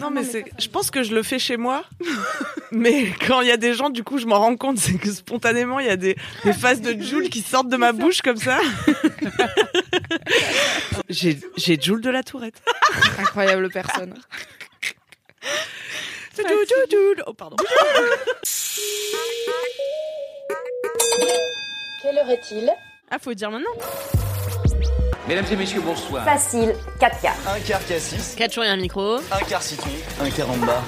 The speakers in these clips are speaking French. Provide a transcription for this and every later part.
Non, mais c'est. Je pense que je le fais chez moi. mais quand il y a des gens, du coup, je m'en rends compte, c'est que spontanément, il y a des, des phases de Joule qui sortent de ma bouche comme ça. J'ai j'ai Joule de la Tourette. Incroyable personne. Oh, pardon. Quelle heure est-il? Ah, faut dire maintenant. Mesdames et messieurs, bonsoir. Facile, 4 quarts. Un quart cassis, 4 jours et un micro. un quart citron, un quart en bas.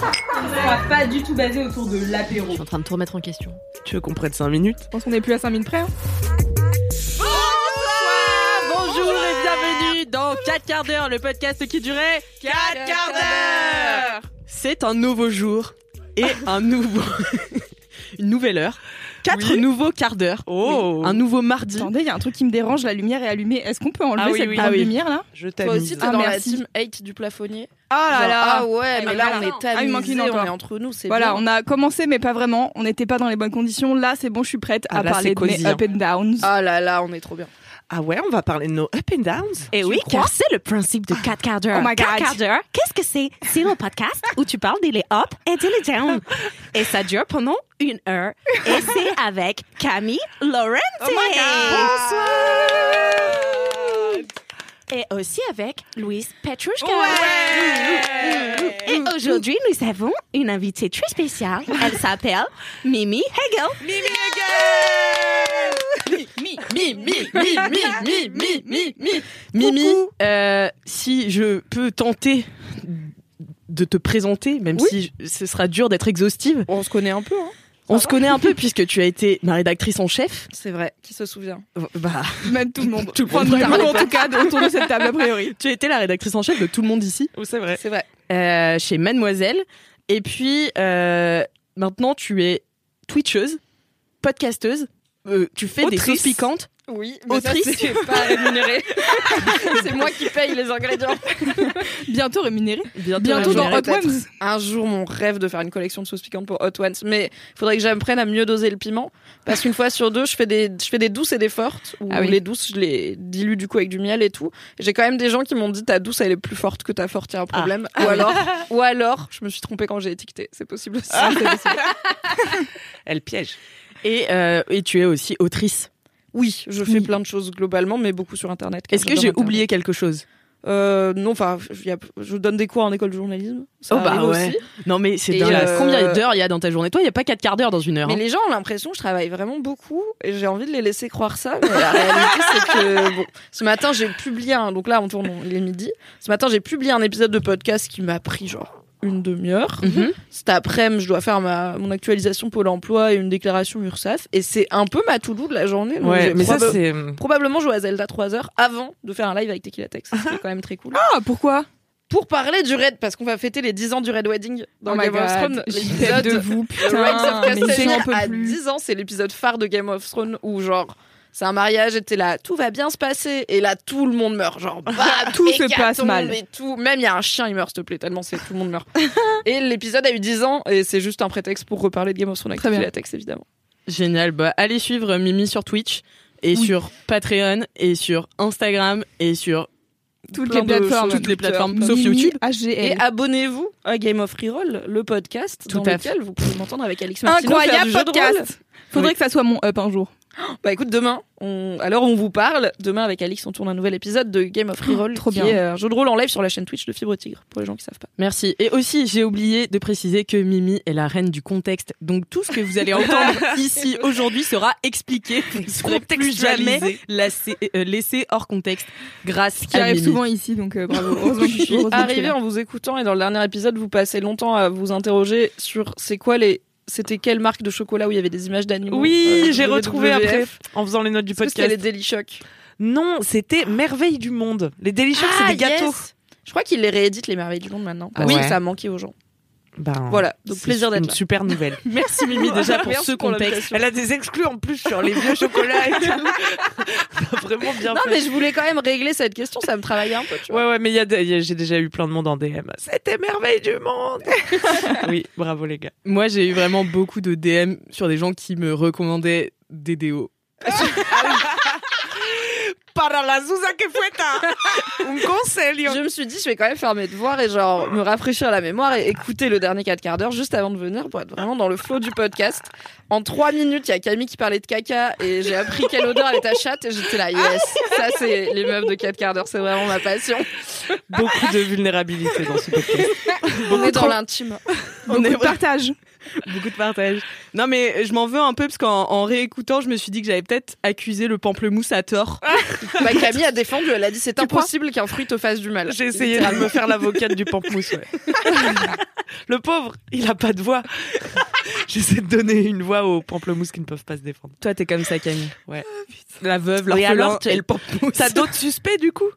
pas du tout basé autour de l'apéro. Je suis en train de tout remettre en question. Tu veux qu'on prenne 5 minutes? Je pense qu'on est plus à 5 minutes près. hein. Bonjour et bienvenue dans 4 quarts d'heure, le podcast qui durait 4 quarts d'heure. C'est un nouveau jour et un nouveau une nouvelle heure. Quatre Oui. nouveaux quarts d'heure. Oh. Un nouveau mardi. Attendez, il y a un truc qui me dérange, la lumière est allumée. Est-ce qu'on peut enlever Ah oui, cette Ah oui. lumière là? Je Toi aussi, t'es Ah, dans merci. la team 8 du plafonnier. Ah là là Ah ouais, Ah, mais là, on une est encore. Ah, il manque tamisés, une on encore. est entre nous, c'est Voilà, bien. on a commencé mais pas vraiment. On n'était pas dans les bonnes conditions. Là, c'est bon, je suis prête Ah, à là, parler de mes cosy, up and downs. Ah là là, on est trop bien. Ah ouais, on va parler de nos up and downs. Et oui, car c'est le principe de 4 quarts d'heure. Oh my 4 God. quarts d'heure, qu'est-ce que c'est? C'est un podcast où tu parles des les up et des les down. Et ça dure pendant une heure. Et c'est avec Camille Laurent. Oh Et aussi avec Louise Petrushka. Et aujourd'hui, nous avons une invitée très spéciale. Elle s'appelle Mimi Hegel. Mimi Hegel Mi, mi, mi, mi, mi, mi, mi, mi, mi. Mimi, euh, si je peux tenter de te présenter, même si je- ce sera dur d'être exhaustive, On se connaît un peu, hein. on se connaît un peu puisque tu as été ma rédactrice en chef. C'est vrai. Qui se souvient Bah, Même tout le monde. Tout le monde. en tout cas, autour de cette table a priori. tu as été la rédactrice en chef de tout le monde ici. Oh, c'est vrai. C'est vrai. euh, chez Mademoiselle. Et puis, euh, maintenant, tu es twitcheuse, podcasteuse. Euh, tu fais des sauces piquantes. Oui, mais ça, c'est pas rémunéré. c'est moi qui paye les ingrédients. Bientôt rémunéré. Bientôt, Bientôt dans Hot. Ones. Un jour, mon rêve de faire une collection de sauces piquantes pour Hot Ones. Mais il faudrait que j'apprenne à mieux doser le piment. Parce qu'une fois sur deux, je fais des, je fais des douces et des fortes. Où Ah oui. les douces, je les dilue du coup avec du miel et tout. J'ai quand même des gens qui m'ont dit ta douce, elle est plus forte que ta forte, il y a un problème. Ou alors, ou alors, je me suis trompée quand j'ai étiqueté. C'est possible aussi. c'est possible. Elle piège. Et, euh, et tu es aussi autrice. Oui, je fais Oui. plein de choses globalement, mais beaucoup sur Internet. Est-ce que j'ai oublié quelque chose? Euh, non, enfin, je, y donne des cours en école de journalisme. Ça Oh, bah ouais. aussi. Non, mais c'est dingue. euh, Combien d'heures il y a dans ta journée? Toi, il n'y a pas quatre quarts d'heure dans une heure. Mais hein. les gens ont l'impression que je travaille vraiment beaucoup et j'ai envie de les laisser croire ça. Mais la réalité, c'est que bon, ce matin, j'ai publié un. Donc là, on tourne, il est midi. Ce matin, j'ai publié un épisode de podcast qui m'a pris genre une demi-heure. Mhm. Cet après-midi, je dois faire ma, mon actualisation Pôle emploi et une déclaration URSAF. Et c'est un peu ma to-do de la journée. Donc Ouais, mais ça, c'est. Probablement jouer à Zelda 3 heures avant de faire un live avec Tequila Tex. C'est quand même très cool. Ah, pourquoi? Pour parler du Red, parce qu'on va fêter les 10 ans du Red Wedding dans Oh Game of Thrones. L'épisode de vous, of putain. mais Castamere j'en peux à plus. 10 ans, c'est l'épisode phare de Game of Thrones où genre c'est un mariage et t'es là, tout va bien se passer et là tout le monde meurt, genre bah, Tout se passe mal. et tout, même il y a un chien il meurt s'il te plaît tellement c'est tout le monde meurt. et l'épisode a eu 10 ans et c'est juste un prétexte pour reparler de Game of Thrones avec Très bien. la texte évidemment. Génial. Bah, allez suivre Mimi sur Twitch et Oui. sur Patreon et sur Instagram et sur Toutes les plateformes. toutes les plateformes, sauf YouTube. Et abonnez-vous à Game of Reroll, le podcast Tout dans à lequel vous pouvez m'entendre avec Alix Martineau faire Incroyable podcast. Faudrait que ça soit mon up un jour. Bah écoute, demain, on... à l'heure où on vous parle, demain avec Alix, on tourne un nouvel épisode de Game of Reroll, trop qui bien. est un jeu de rôle en live sur la chaîne Twitch de Fibre Tigre, pour les gens qui savent pas. Merci. Et aussi, j'ai oublié de préciser que Mimi est la reine du contexte. Donc tout ce que vous allez entendre ici aujourd'hui sera expliqué. Vous ne plus jamais laissé, euh, laissé hors contexte grâce Qui à arrive Mimi. souvent ici, donc euh, bravo. Heureusement que je suis Arrivé en vous écoutant et dans le dernier épisode, vous passez longtemps à vous interroger sur c'est quoi les. C'était quelle marque de chocolat où il y avait des images d'animaux Oui, euh, j'ai WWF. retrouvé après en faisant les notes du que c'était podcast. les Daily Shock Non, c'était Merveille du monde. Les Delicious, c'est Ah, des gâteaux. yes Je crois qu'il les réédite les merveilles du monde maintenant. Ah oui, ça a manqué aux gens. Ben, Voilà, donc plaisir d'être une là. super nouvelle. Merci Mimi déjà pour Merci ce contexte. Elle a des exclus en plus sur les vieux chocolats et tout. Vraiment bien Non, fait. mais je voulais quand même régler cette question, ça me travaillait un peu, tu vois. Ouais, ouais, mais il y a, des- il y a- j'ai déjà eu plein de monde en DM. C'était merveille du monde. oui, bravo les gars. Moi, j'ai eu vraiment beaucoup de DM sur des gens qui me recommandaient des déos. Para la Zuza que fueta. Un conseil. Je me suis dit, je vais quand même faire mes devoirs et genre me rafraîchir la mémoire et écouter le dernier 4 quarts d'heure juste avant de venir pour être vraiment dans le flow du podcast. En 3 minutes, il y a Camille qui parlait de caca et j'ai appris quelle odeur elle est ta chatte et j'étais là, yes, ça c'est les meufs de 4 quarts d'heure, c'est vraiment ma passion. Beaucoup de vulnérabilité dans ce podcast. On est dans l'intime. Beaucoup de partage. Beaucoup de partage. Non, mais je m'en veux un peu parce qu'en en réécoutant, je me suis dit que j'avais peut-être accusé le pamplemousse à tort. Bah, Camille a défendu, elle a dit c'est impossible qu'un fruit te fasse du mal. J'ai essayé de me faire l'avocate du pamplemousse. Ouais. Le pauvre, il a pas de voix. J'essaie de donner une voix aux pamplemousses qui ne peuvent pas se défendre. Toi, t'es comme ça, Camille. Ouais. La veuve, Et l'orphelin alors, tu- et le pamplemousse. T'as d'autres suspects du coup?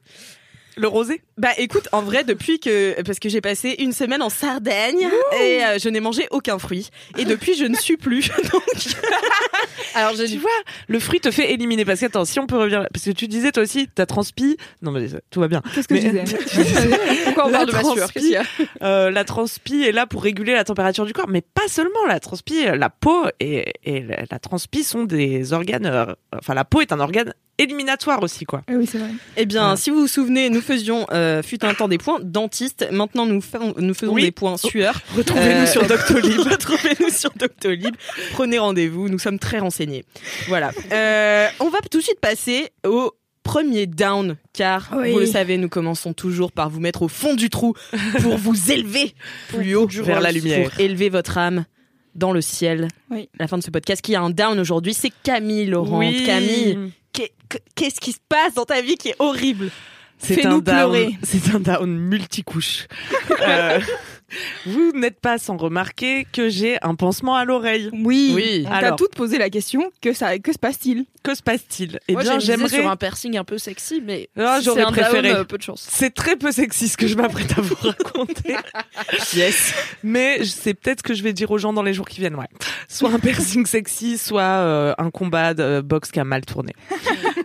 Le rosé? Bah écoute, en vrai, depuis que parce que j'ai passé une semaine en Sardaigne et euh, je n'ai mangé aucun fruit et depuis je ne suis plus. Donc Alors j'ai Tu dit, vois, le fruit te fait éliminer. Parce que, attends, si on peut revenir. Parce que tu disais toi aussi, t'as transpi. Non, mais tout va bien. Qu'est-ce que Mais- je disais pourquoi on La parle de ma sueur transpi. Qu'est-ce qu'il y a Euh, la transpi est là pour réguler la température du corps, mais pas seulement la transpi, la peau et, et la, transpi sont des organes. euh, enfin, la peau est un organe éliminatoire aussi, quoi. Ah Oui, c'est vrai. Eh bien, si vous vous souvenez, nous faisions euh, fut un temps des points dentistes. Maintenant, nous, faisons- nous faisons Oui. des points sueur. Retrouvez-nous Euh, sur Doctolib. Retrouvez-nous sur Doctolib. Prenez rendez-vous. Nous sommes très renseignés. Voilà. Euh, on va tout de suite passer au premier down, car Oui. vous le savez, nous commençons toujours par vous mettre au fond du trou pour vous élever plus haut Vers la lumière. pour élever votre âme dans le ciel. Oui. La fin de ce podcast qui a un down aujourd'hui, c'est Camille Laurent. Camille, qu'est- qu'est-ce qui se passe dans ta vie qui est horrible? C'est Fais-nous un down. pleurer. C'est un down multicouche. Euh, vous n'êtes pas sans remarquer que j'ai un pansement à l'oreille. Oui. Oui. On t'a Alors. toutes posé la question que ça, que se passe-t-il? Que se passe-t-il? Eh Moi bien, j'ai misé sur j'aimerais. un piercing un peu sexy, mais Ah, si j'aurais c'est un préféré. down, euh, peu de chance. C'est très peu sexy ce que je m'apprête à vous raconter. Yes. Mais c'est peut-être ce que je vais dire aux gens dans les jours qui viennent, ouais. Soit un piercing sexy, soit euh, un combat de boxe qui a mal tourné.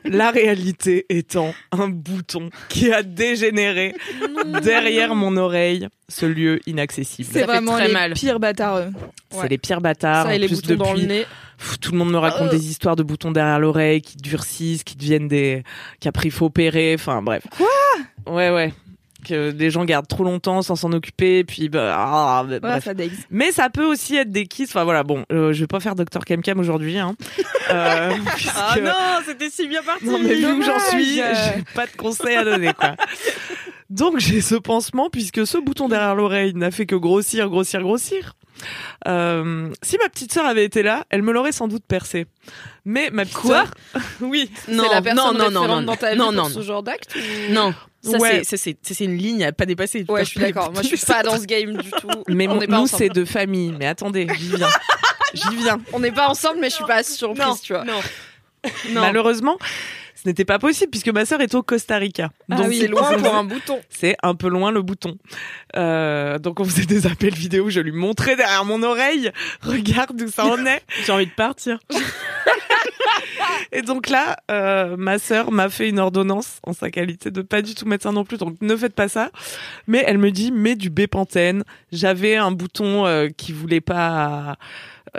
La réalité étant un bouton qui a dégénéré derrière mon oreille, ce lieu inaccessible. C'est vraiment très les mal. pires bâtards. eux. C'est Ouais. les pires bâtards. Ça et les plus, boutons dans le depuis, nez. pff, tout le monde me raconte Oh. des histoires de boutons derrière l'oreille qui durcissent, qui deviennent des, qu'après il faut opérer. Enfin bref. Quoi? Ouais ouais. Que les gens gardent trop longtemps sans s'en occuper, puis bah, ah, bah, Ouais, bref. ça dégue. Mais ça peut aussi être des kisses. Enfin voilà, bon, euh, je vais pas faire Dr Kem Kem aujourd'hui. Hein. Euh, puisque- Ah non, c'était si bien parti. non, mais vu où j'en suis, j'ai pas de conseils à donner quoi. Donc j'ai ce pansement puisque ce bouton derrière l'oreille n'a fait que grossir, grossir, grossir. Euh, si ma petite sœur avait été là, elle me l'aurait sans doute percé. Mais ma petite Quoi sœur- oui. Non, c'est la personne non, non, non, non, dans ta vie non, pour non, ce genre d'acte ou- Non, ça Ouais. c'est- une ligne à pas dépasser. Ouais, je suis d'accord. Moi, je suis pas dans ce game du tout. Mais on mon- pas nous ensemble. c'est de famille. Mais attendez, j'y viens. J'y viens. On n'est pas ensemble, mais je suis pas surprise, Non, tu vois. non. Non. Malheureusement, ce n'était pas possible puisque ma sœur est au Costa Rica. Ah Donc oui, c'est loin pour un bouton. c'est un peu loin le bouton. Euh, donc on faisait des appels vidéo, je lui montrais derrière mon oreille, regarde où ça en est. J'ai envie de partir. Et donc là, euh, ma sœur m'a fait une ordonnance en sa qualité de pas du tout médecin non plus, donc ne faites pas ça. Mais elle me dit, mets du Bépantène. J'avais un bouton euh, qui voulait pas euh,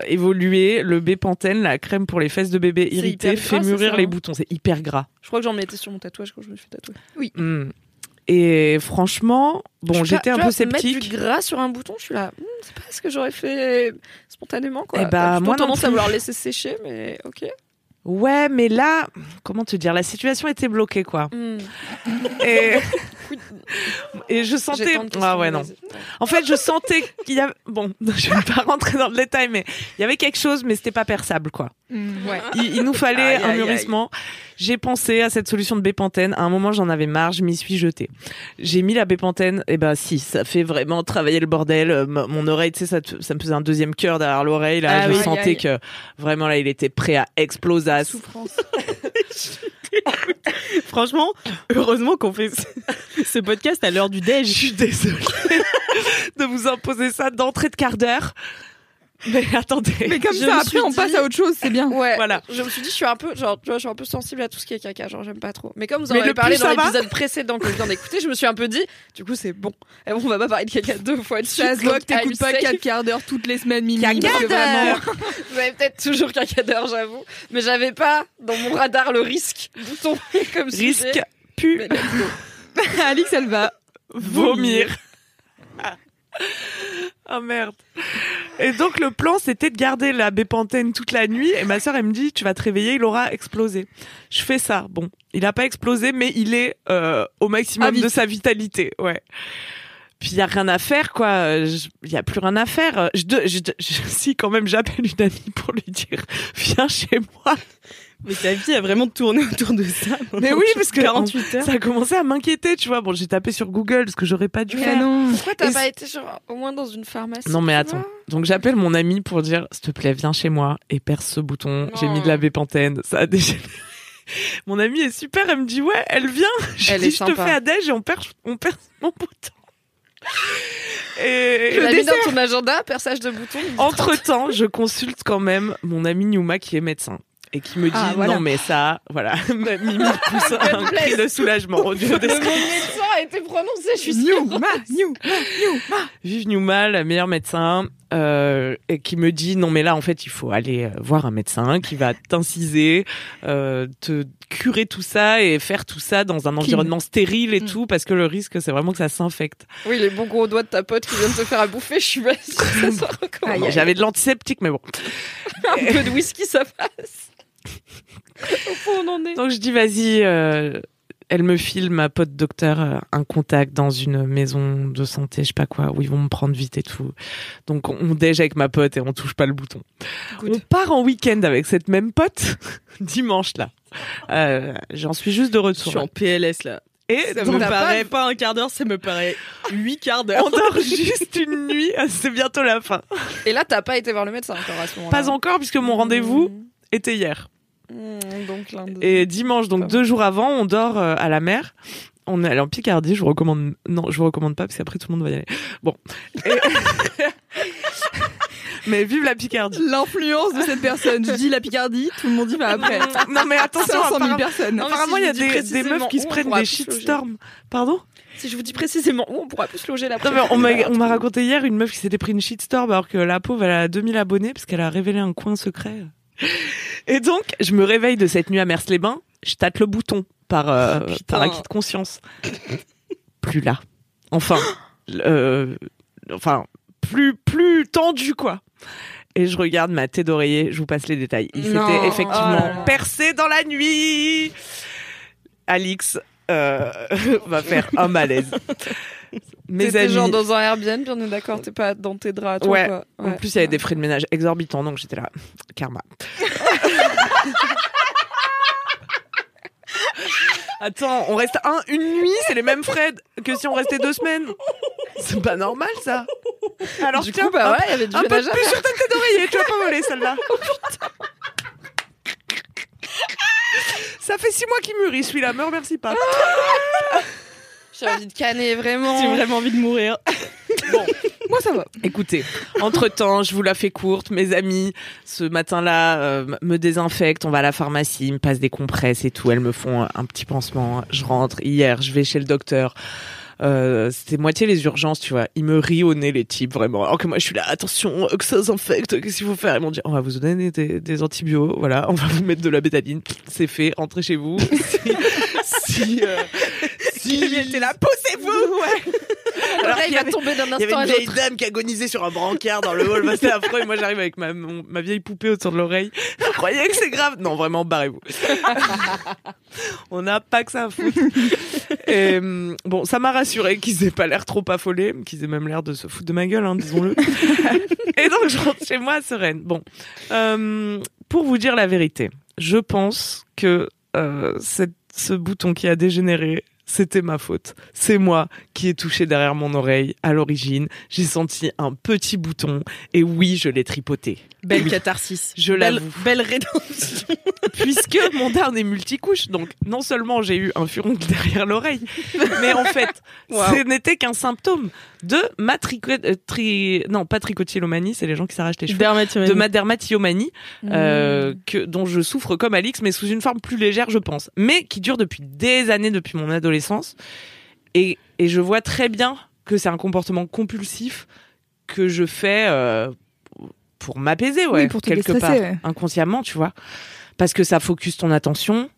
évoluer. Le Bépantène, la crème pour les fesses de bébé hyper fait gras, mûrir ça, les hein boutons. C'est hyper gras. Je crois que j'en mettais sur mon tatouage quand je me suis tatoué. Hmm. Et franchement, bon, j'étais un peu vois, Mettre sceptique. du gras sur un bouton, je suis là. hmm, c'est pas ce que j'aurais fait spontanément, quoi. Eh bah, moi tendance à vouloir laisser sécher, mais ok. Ouais, mais là, comment te dire, la situation était bloquée, quoi. Hmm. Et, je sentais. Ah ouais, non. En fait, je sentais qu'il y avait. Bon, je vais pas rentrer dans le détail, mais il y avait quelque chose, mais c'était pas perçable, quoi. Ouais. Il, il nous fallait Aïe, un mûrissement. J'ai pensé à cette solution de bépantène. À un moment, j'en avais marre, je m'y suis jetée. J'ai mis la bépantène. Et ben, si, ça fait vraiment travailler le bordel. Euh, m- Mon oreille, tu sais, ça, ça me faisait un deuxième cœur derrière l'oreille. Là, Ah je oui. sentais Aïe, aïe. que vraiment là, il était prêt à exploser. Souffrance. Franchement, heureusement qu'on fait ce, ce podcast à l'heure du Je déj. suis désolée de vous imposer ça d'entrée de quart d'heure. Mais attendez. Mais comme Je ça, après, on dit- passe à autre chose, c'est bien. Ouais. Voilà. Je me suis dit, je suis un peu, genre, tu vois, je suis un peu sensible à tout ce qui est caca, genre, j'aime pas trop. Mais comme vous en Mais avez parlé dans ça l'épisode précédent que je viens d'écouter, je me suis un peu dit, du coup, c'est bon. Et bon, on va pas parler de caca deux fois de suite. Ça se voit que t'écoutes pas safe. 4 quarts d'heure toutes les semaines, Mimi. Caca d'heure. Vous avez peut-être toujours caca d'heure, j'avoue. Mais j'avais pas dans mon radar le risque bouton comme sujet. Risque, pu. Alix, elle va. vomir. Ah merde. Et donc le plan c'était de garder la bépantène toute la nuit et ma sœur elle me dit tu vas te réveiller il aura explosé. Je fais ça. Bon, il a pas explosé mais il est euh, au maximum de sa vitalité, ouais. Puis il y a rien à faire quoi, il y a plus rien à faire. Je, de- je, je- si quand même j'appelle une amie pour lui dire viens chez moi. Mais ta vie a vraiment tourné autour de ça. Mais oui parce que 48 heures. ça a commencé à m'inquiéter, tu vois. Bon, j'ai tapé sur Google ce que j'aurais pas dû Mais faire. non. Pourquoi t'as pas été genre, au moins dans une pharmacie Non mais attends. Donc j'appelle mon ami pour dire s'il te plaît viens chez moi et perce ce bouton. J'ai mis de la bépantène, ça a dégénéré. Mon amie est super, elle me dit ouais, elle vient. Je Elle dis est je te fais à déj et on perce on perce mon bouton. Et l'as mis dans ton agenda, perçage de bouton. entre temps, je consulte quand même mon ami Newma qui est médecin et qui me dit Ah, voilà. non mais ça voilà Mimi pousse un cri de soulagement au Le des mot médecin a été prononcé, je suis sûre. New, ma, new. Vive Newma, la meilleure médecin, euh, et qui me dit non mais là en fait il faut aller euh, voir un médecin qui va t'inciser, euh, te curer tout ça et faire tout ça dans un environnement stérile et Mm. tout parce que le risque c'est vraiment que ça s'infecte. Oui, les bons gros doigts de ta pote qui vient de te faire à bouffer, je suis pas sûre ça aïe. J'avais de l'antiseptique mais bon. Un peu de whisky, ça passe. Au fond, on en est. Donc je dis vas-y, euh, elle me file ma pote docteur euh, un contact dans une maison de santé, je sais pas quoi, où ils vont me prendre vite et tout. Donc on déj avec ma pote et on touche pas le bouton. On part en week-end avec cette même pote dimanche là. Euh, J'en suis juste de Je retour. suis en PLS là. Et Ça me paraît pas un quart d'heure, ça me paraît huit quarts d'heure. on dort juste une nuit, c'est bientôt la fin. Et là, t'as pas été voir le médecin encore à ce moment-là. Pas encore puisque mon rendez-vous était hier. Mmh, donc Et dimanche, donc deux jours avant, on dort euh, à la mer. On est allé en Picardie. Je vous recommande. Non, je vous recommande pas parce qu'après tout le monde va y aller. Bon. Et- Mais vive la Picardie. L'influence de cette personne. Je dis la Picardie, tout le monde y va après. Non mais attention. 500 000 apparemment, personnes. Non, apparemment, si il y a des, meufs qui se prennent des shitstorms. Pardon? Si je vous dis précisément où on pourra plus loger la Non, mais on m'a on m'a raconté hier une meuf qui s'était pris une shitstorm alors que la pauvre elle a 2000 abonnés parce qu'elle a révélé un coin secret. Et donc je me réveille de cette nuit à Mers-les-Bains, je tâte le bouton par euh, par acquis de conscience. Plus là. Enfin euh, enfin plus plus tendu quoi. Et je regarde ma tête d'oreiller, je vous passe les détails. Il s'était effectivement Oh percé dans la nuit. Alix euh, va faire un malaise. Mes amis. genre dans un Airbnb, on est d'accord, t'es pas dans tes draps, toi, Ouais. quoi. En plus, il y avait des frais de ménage exorbitants, donc j'étais là. Karma. Attends, on reste un, une nuit, c'est les mêmes frais que si on restait deux semaines. C'est pas normal, ça. Alors, du tiens, coup, bah un- ouais, il y avait du un peu plus sur ta tête d'oreiller, tu vas pas voler celle-là. Ça fait six mois qu'il mûrit, celui-là, me remercie pas. J'ai envie de canner, vraiment. J'ai vraiment envie de mourir. Moi, ça va. Écoutez, entre-temps, je vous la fais courte. Mes amis, ce matin-là, euh, me désinfectent. On va à la pharmacie, ils me passent des compresses et tout. Elles me font un petit pansement. Je rentre. Hier, je vais chez le docteur. Euh, c'était moitié les urgences, tu vois. Ils me rient au nez, les types, vraiment. Alors que moi, je suis là, attention, que ça s'infecte, qu'est-ce qu'il faut faire? Ils m'ont dit, on va vous donner des, des antibiotiques, voilà, on va vous mettre de la bétaline. C'est fait, rentrez chez vous. si, si, euh, si... T'es là, poussez-vous Ouais. Alors il y va avait- tomber d'un il y avait instant une vieille dame qui agonisait sur un brancard dans le hall. Bah, C'était affreux. Et moi, j'arrive avec ma, mon- ma vieille poupée autour de l'oreille. Vous croyez que c'est grave Non, vraiment, barrez-vous. On n'a pas que ça à foutre. Et, bon, ça m'a rassuré qu'ils aient pas l'air trop affolés, qu'ils aient même l'air de se foutre de ma gueule, hein, disons-le. Et donc, je rentre chez moi sereine. Bon, euh, pour vous dire la vérité, je pense que euh, cette- ce bouton qui a dégénéré, c'était ma faute. C'est moi qui ai touché derrière mon oreille à l'origine. J'ai senti un petit bouton et oui, je l'ai tripoté. Belle Oui. catharsis. Je belle, l'avoue. belle rédemption. Puisque mon darn est multicouche, donc non seulement j'ai eu un furoncle derrière l'oreille, mais en fait, Wow. ce n'était qu'un symptôme de ma trico- euh, tri- non pas trichotillomanie, c'est les gens qui s'arrachent les cheveux, de ma dermatillomanie, Mmh. euh, que dont je souffre comme Alix, mais sous une forme plus légère, je pense, mais qui dure depuis des années, depuis mon adolescence, et et je vois très bien que c'est un comportement compulsif que je fais euh, pour m'apaiser, ouais, Oui, pour te quelque part, ouais. inconsciemment, tu vois, parce que ça focus ton attention.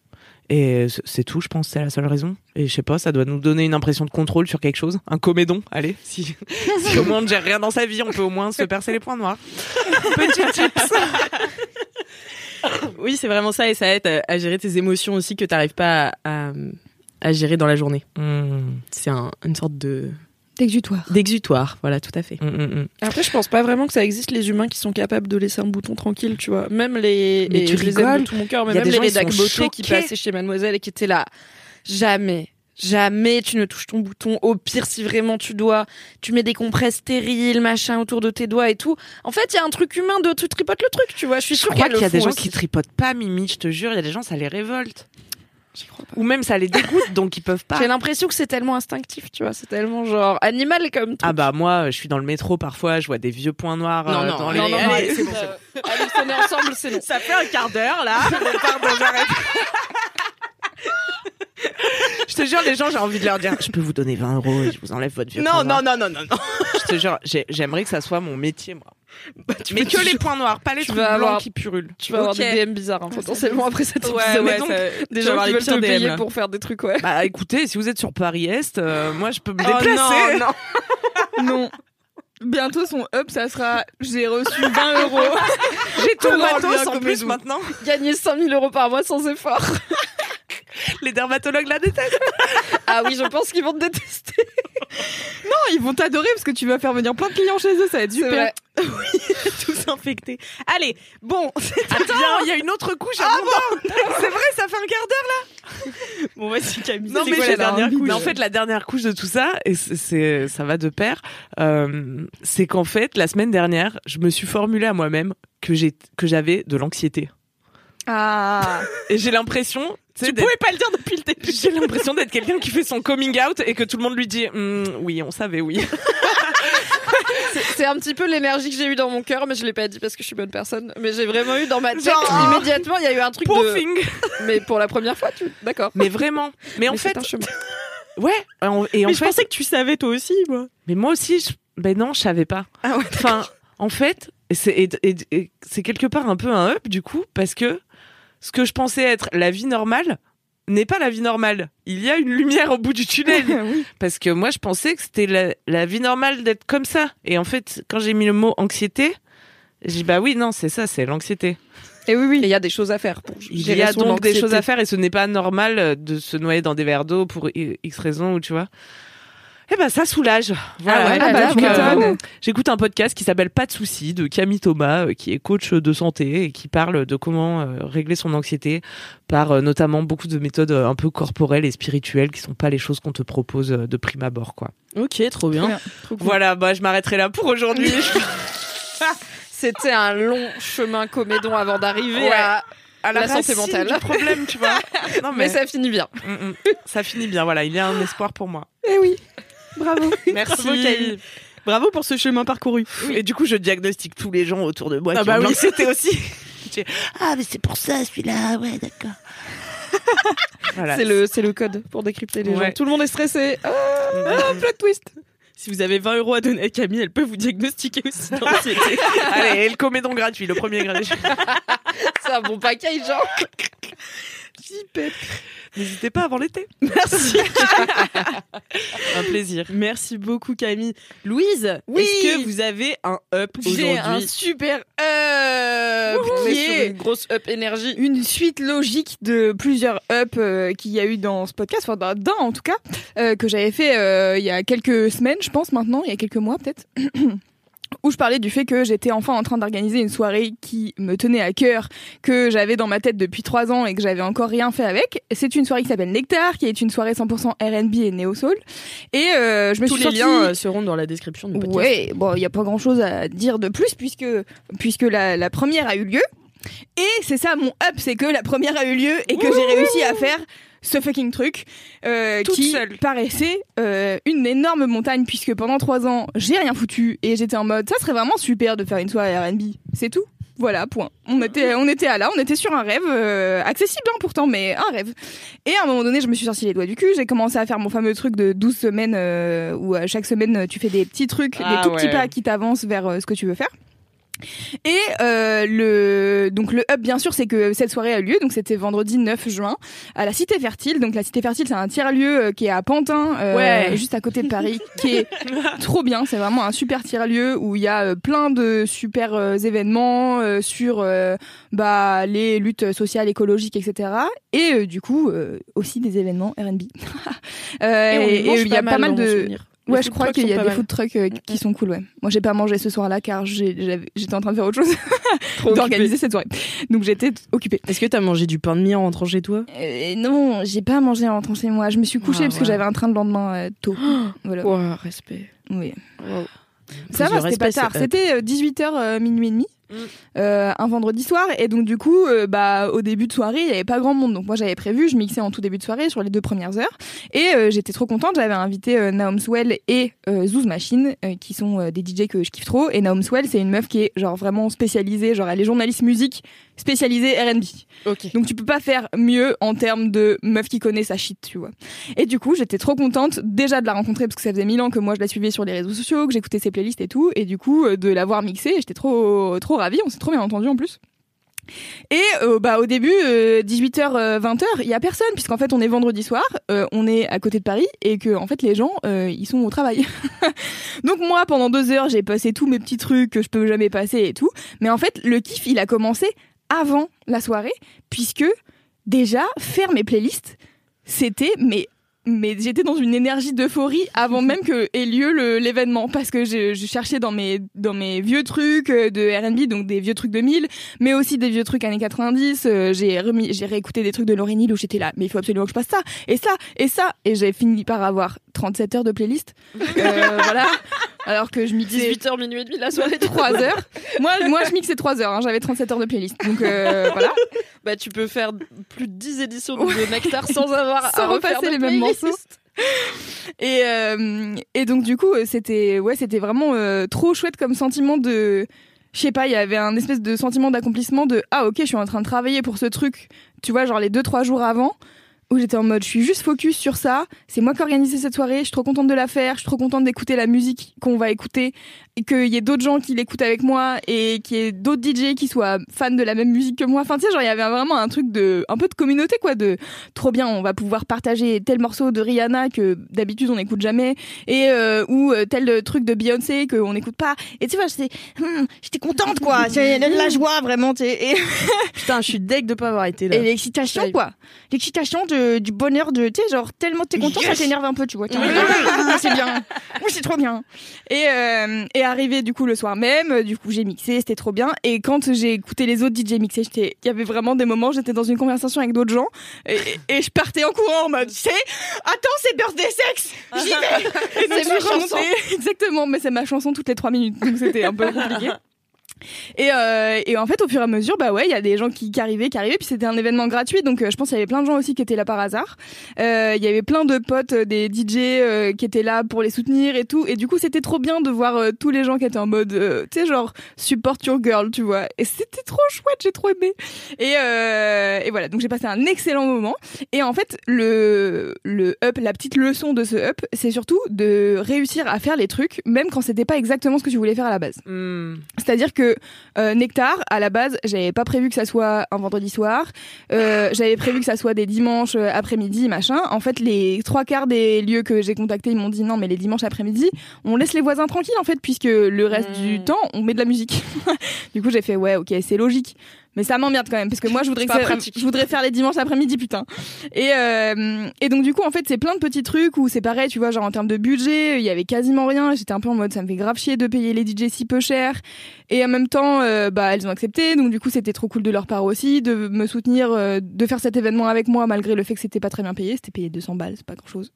Et c'est- tout, je pense, c'est la seule raison. Et je sais pas, ça doit nous donner une impression de contrôle sur quelque chose. Un comédon, allez, si, si au moins on ne gère rien dans sa vie, on peut au moins se percer les points noirs. Petit tips. Oui, c'est vraiment ça et ça aide à, gérer tes émotions aussi que t'arrives pas à, à, à gérer dans la journée. Mmh, C'est un- une sorte de D'exutoire. d'exutoire, voilà, tout à fait. mmh, mmh, mmh. Après, je pense pas vraiment que ça existe les humains qui sont capables de laisser un bouton tranquille, tu vois. Même les. Mais et tu je les aime rigoles. de tout mon cœur, mais Il y a même les rédacs sont beauté qui passaient chez Mademoiselle et qui étaient là. Jamais. Jamais tu ne touches ton bouton. Au pire, si vraiment tu dois, tu mets des compresses stériles, machin, autour de tes doigts et tout. En fait, il y a un truc humain de tu tripotes le truc, tu vois. Je suis Je sûre qu'il y a des gens aussi. qui tripotent pas Mimi, je te jure, il y a des gens, ça les révolte. Ou même ça les dégoûte, donc ils peuvent pas. J'ai l'impression que c'est tellement instinctif, tu vois. C'est tellement genre animal comme truc. Ah bah moi, je suis dans le métro parfois, je vois des vieux points noirs Non, euh, non, dans non, les... non, non, Allez, c'est bon, Allez, on est ensemble, c'est. Ça fait un quart d'heure là. Je te jure, les gens, j'ai envie de leur dire, je peux vous donner 20 euros et je vous enlève votre vieux non, point non, noir. non, non, non, non. Je te jure, j'ai- j'aimerais que ça soit mon métier, moi. Tu Mais que les points noirs, pas les trucs blancs avoir- qui purulent. Tu vas avoir des DM bizarres, hein, potentiellement après cette Ouais, épisode. ouais, Donc, ça- vas gens qui veulent te DM, payer là. pour faire des trucs, ouais. Bah écoutez, si vous êtes sur Paris-Est, euh, moi je peux me Oh, déplacer. non, non. Non. Bientôt son up, ça sera j'ai reçu 20 euros. J'ai tout le matos en plus maintenant. Gagner 5000 euros par mois sans effort. Les dermatologues la détestent. Ah oui, je pense qu'ils vont te détester. Non, ils vont t'adorer parce que tu vas faire venir plein de clients chez eux, ça va être super. vrai. Tous infectés. Allez, bon, Attends, il y a une autre couche à mon dos. C'est vrai, ça fait un quart d'heure. bon, vas-y Camille. Non c'est mais quoi la dernière couche mais en fait la dernière couche de tout ça et c'est- ça va de pair euh, c'est qu'en fait la semaine dernière je me suis formulé à moi-même que j'ai que j'avais de l'anxiété Ah. et j'ai l'impression tu pouvais pas le dire depuis le début. j'ai l'impression d'être quelqu'un qui fait son coming out et que tout le monde lui dit Hum, oui on savait oui C'est- un petit peu l'énergie que j'ai eu dans mon cœur, mais je l'ai pas dit parce que je suis bonne personne. Mais j'ai vraiment eu dans ma tête Genre, immédiatement, il y a eu un truc de. Poofing. Mais pour la première fois, tu. D'accord. mais vraiment mais en Mais fait c'est un chemin. ouais en- et en Mais je fait pensais que tu savais toi aussi, moi. mais moi aussi je... ben non je savais pas Ah ouais. Enfin, en fait, c'est quelque part un peu un up du coup parce que ce que je pensais être la vie normale n'est pas la vie normale. Il y a une lumière au bout du tunnel oui. parce que moi je pensais que c'était la, la vie normale d'être comme ça et en fait quand j'ai mis le mot anxiété, j'ai dit bah oui non, c'est ça, c'est l'anxiété. Et oui, oui. il y a des choses à faire pour. Il y a donc des choses à faire et ce n'est pas normal de se noyer dans des verres d'eau pour X raisons ou tu vois. Eh ben ça soulage. Voilà. Ah ouais, Ah bah. J'écoute un podcast qui s'appelle Pas de soucis de Camille Thomas, euh, qui est coach de santé et qui parle de comment euh, régler son anxiété par euh, notamment beaucoup de méthodes un peu corporelles et spirituelles qui sont pas les choses qu'on te propose de prime abord, quoi. Ok, trop bien. Bien. Trop cool. Voilà, bah je m'arrêterai là pour aujourd'hui. C'était un long chemin comédon avant d'arriver Ouais. à. à La santé mentale. du problème, tu vois. Non Mais mais, ça finit bien. Mm, mm. ça finit bien. Voilà, il y a un espoir pour moi. Eh oui. Bravo. Merci Bravo, Camille. Bravo pour ce chemin parcouru. Et du coup, je diagnostique tous les gens autour de moi Ah qui bah oui. l'anxiété aussi. Ah mais c'est pour ça celui-là, ouais d'accord. voilà. C'est le, c'est le code pour décrypter les Ouais. gens. Tout le monde est stressé. Ah, mm. Plot twist. Si vous avez 20 euros à donner à Camille, elle peut vous diagnostiquer aussi l'anxiété. Allez, et le comédon gratuit, le premier gratuit. c'est un bon package, genre. N'hésitez pas avant l'été. Merci. Un plaisir. Merci beaucoup Camille. Louise, Oui. est-ce que vous avez un up J'ai un aujourd'hui super up Wouhou. qui est une grosse up énergie. Une suite logique de plusieurs ups euh, qu'il y a eu dans ce podcast, enfin dans- d'un en tout cas, euh, que j'avais fait euh, il y a quelques semaines, je pense maintenant, il y a quelques mois peut-être. où je parlais du fait que j'étais enfin en train d'organiser une soirée qui me tenait à cœur, que j'avais dans ma tête depuis trois ans et que j'avais encore rien fait avec. C'est une soirée qui s'appelle Nectar, qui est une soirée 100% R&B et néo soul. Et euh, je me Tous suis les sortie- liens euh, seront dans la description du podcast. Ouais, bon, il y a pas grand-chose à dire de plus puisque puisque la, la première a eu lieu. Et c'est ça mon up, c'est que la première a eu lieu et que j'ai réussi à faire ce fucking truc euh, qui seule. paraissait euh, une énorme montagne puisque pendant trois ans j'ai rien foutu et j'étais en mode ça serait vraiment super de faire une soirée R&B, c'est tout. Voilà, point. On était, on était à là, on était sur un rêve, euh, accessible hein, pourtant, mais un rêve. Et à un moment donné, je me suis sorti les doigts du cul, j'ai commencé à faire mon fameux truc de 12 semaines euh, où à chaque semaine tu fais des petits trucs, Ah des tout petits pas qui t'avancent vers euh, ce que tu veux faire. Et euh, le donc le up bien sûr c'est que cette soirée a eu lieu. Donc c'était vendredi 9 juin à la Cité Fertile. Donc la Cité Fertile c'est un tiers lieu euh, qui est à Pantin euh, Ouais. juste à côté de Paris qui est trop bien. C'est vraiment un super tiers lieu où il y a plein de super euh, événements sur bah les luttes sociales écologiques etc et du coup aussi des événements R&B Et il y a pas mal de Ouais, je crois qu'il y a des food trucks euh, qui sont cool, ouais. Moi, j'ai pas mangé ce soir-là car j'étais en train de faire autre chose, d'organiser cette soirée. Donc j'étais occupée. Est-ce que t'as mangé du pain de mie en rentrant chez toi? Euh, non, j'ai pas mangé en rentrant chez moi. Je me suis couchée Ah, parce que j'avais un train de lendemain euh, tôt. voilà. Ouah, respect. Oui. Wow. Ça va, c'était pas tard. C'était 18h, minuit et demi. Mm. euh, un vendredi soir. Et donc du coup euh, bah au début de soirée il y avait pas grand monde. Donc moi j'avais prévu je mixais en tout début de soirée sur les deux premières heures. Et euh, j'étais trop contente. J'avais invité Naomi Swell et Zouz Machine qui sont des DJ que je kiffe trop. Et Naomi Swell c'est une meuf qui est genre vraiment spécialisée genre elle est journaliste musique spécialisée R&B Ok. donc tu peux pas faire mieux en termes de meuf qui connaît sa shit, tu vois. Et du coup, j'étais trop contente déjà de la rencontrer parce que ça faisait mille ans que moi je la suivais sur les réseaux sociaux, que j'écoutais ses playlists et tout, et du coup euh, de l'avoir mixée, j'étais trop trop ravie, on s'est trop bien entendu en plus. Et euh, bah au début 18h 20h, il y a personne puisqu'en fait on est vendredi soir, euh, on est à côté de Paris et que en fait les gens euh, ils sont au travail. Donc moi pendant deux heures, j'ai passé tous mes petits trucs que je peux jamais passer et tout, mais en fait le kiff, il a commencé avant la soirée puisque déjà faire mes playlists c'était mais mais j'étais dans une énergie d'euphorie avant même que ait lieu l'événement parce que je, je cherchais dans mes dans mes vieux trucs euh, de R&B donc des vieux trucs de 1000 mais aussi des vieux trucs années 90 euh, j'ai remis j'ai réécouté des trucs de Lauryn Hill où j'étais là mais il faut absolument que je passe ça et ça et ça et j'ai fini par avoir 37 heures de playlist. Euh, voilà. Alors que je mixais 18h, minuit et demi, la soirée. 3 heures. Moi moi je mixais 3 heures hein, j'avais 37 heures de playlist. Donc euh, voilà. Bah, tu peux faire plus de 10 éditions de Nectar sans avoir Sans à repasser les mêmes morceaux. Et, euh, et donc du coup, c'était ouais, c'était vraiment trop chouette comme sentiment de, je sais pas, il y avait un espèce de sentiment d'accomplissement de ah ok, je suis en train de travailler pour ce truc, tu vois, genre les deux trois jours avant. Où j'étais en mode, je suis juste focus sur ça. C'est moi qui organisé cette soirée. Je suis trop contente de la faire. Je suis trop contente d'écouter la musique qu'on va écouter et qu'il y ait d'autres gens qui l'écoutent avec moi et qu'il y ait d'autres DJ qui soient fans de la même musique que moi. Enfin, tu sais, genre, il y avait vraiment un truc de, un peu de communauté, quoi, de trop bien, on va pouvoir partager tel morceau de Rihanna que d'habitude on n'écoute jamais et euh, ou euh, tel truc de Beyoncé qu'on n'écoute pas. Et tu vois, j'étais, hmm, j'étais contente, quoi. C'est de la joie, vraiment, tu. Et, Putain, je suis deg de pas avoir été là. et l'excitation, quoi. L'excitation de, du bonheur de, tu sais, genre, tellement t'es content, ça t'énerve un peu, tu vois. En mode, Ah, c'est bien. Oui, c'est trop bien. Et, euh, et arrivé, du coup, le soir même, euh, du coup, j'ai mixé, c'était trop bien. Et quand j'ai écouté les autres DJ mixer, j'étais, il y avait vraiment des moments, j'étais dans une conversation avec d'autres gens, et, et je partais en courant en mode, tu sais, attends, c'est Birthday Sex! J'y vais! C'est ma chanson. Exactement, mais c'est ma chanson toutes les trois minutes, donc c'était un peu compliqué. Et, euh, et en fait, au fur et à mesure, bah ouais, il y a des gens qui, qui arrivaient, qui arrivaient, puis c'était un événement gratuit, donc euh, je pense qu'il y avait plein de gens aussi qui étaient là par hasard. Euh, Il y avait plein de potes, des DJ qui étaient là pour les soutenir et tout, et du coup, c'était trop bien de voir tous les gens qui étaient en mode, tu sais, genre support your girl, tu vois. Et c'était trop chouette, j'ai trop aimé. Et, et voilà, donc j'ai passé un excellent moment. Et en fait, le le up, la petite leçon de ce up, c'est surtout de réussir à faire les trucs, même quand c'était pas exactement ce que tu voulais faire à la base. Hmm. C'est-à-dire que euh, Nectar, à la base, j'avais pas prévu que ça soit un vendredi soir. Euh, j'avais prévu que ça soit des dimanches euh, après-midi, machin. En fait, les trois quarts des lieux que j'ai contactés, ils m'ont dit non, mais les dimanches après-midi, on laisse les voisins tranquilles en fait, puisque le reste Mm. du temps, on met de la musique. du coup, j'ai fait ouais, ok, c'est logique. Mais ça m'emmerde quand même parce que moi je voudrais que ça- je voudrais faire les dimanches après-midi putain. Et euh, et donc du coup en fait c'est plein de petits trucs où c'est pareil tu vois genre en termes de budget il y avait quasiment rien. J'étais un peu en mode ça me fait grave chier de payer les DJ si peu cher. Et en même temps euh, bah elles ont accepté. Donc du coup c'était trop cool de leur part aussi de me soutenir euh, de faire cet événement avec moi malgré le fait que c'était pas très bien payé. C'était payé 200 balles c'est pas grand chose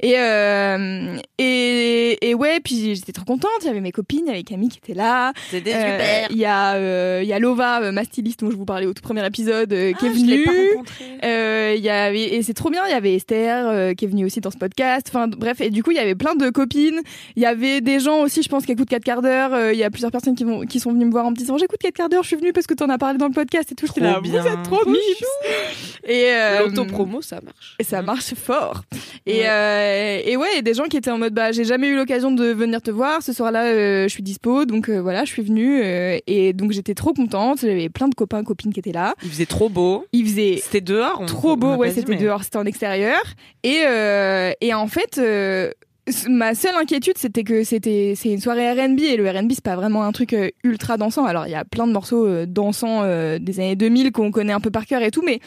et euh, et et ouais puis j'étais trop contente. Il y avait mes copines il y avait Camille qui était là. C'était euh, Il y a euh, il y a Lova, ma styliste dont je vous parlais au tout premier épisode, euh, qui est Ah, venue. pas rencontré. Euh, Il y avait et c'est trop bien. Il y avait Esther euh, qui est venue aussi dans ce podcast. Enfin bref et du coup il y avait plein de copines. Il y avait des gens aussi, je pense, qui écoutent 4 quarts d'heure. Euh, Il y a plusieurs personnes qui vont qui sont venues me voir en me disant j'écoute 4 quarts d'heure, je suis venue parce que t'en as parlé dans le podcast et tout. J'étais là, bien. vous êtes trop mimes. Et euh, L'autopromo, ça marche. et ça marche fort. Et, Ouais. euh, et ouais, et des gens qui étaient en mode bah j'ai jamais eu l'occasion de venir te voir. Ce soir-là, euh, je suis dispo, donc euh, voilà, je suis venue euh, et donc j'étais trop contente. J'avais plein de copains copines qui étaient là. Il faisait trop beau. Il faisait C'était dehors. on- trop beau, a ouais, pas c'était mais- dehors, c'était en extérieur. Et euh, et en fait. euh, Ma seule inquiétude, c'était que c'était c'est une soirée R&B et le R&B c'est pas vraiment un truc euh, ultra dansant. Alors il y a plein de morceaux dansants des années 2000 qu'on connaît un peu par cœur et tout, mais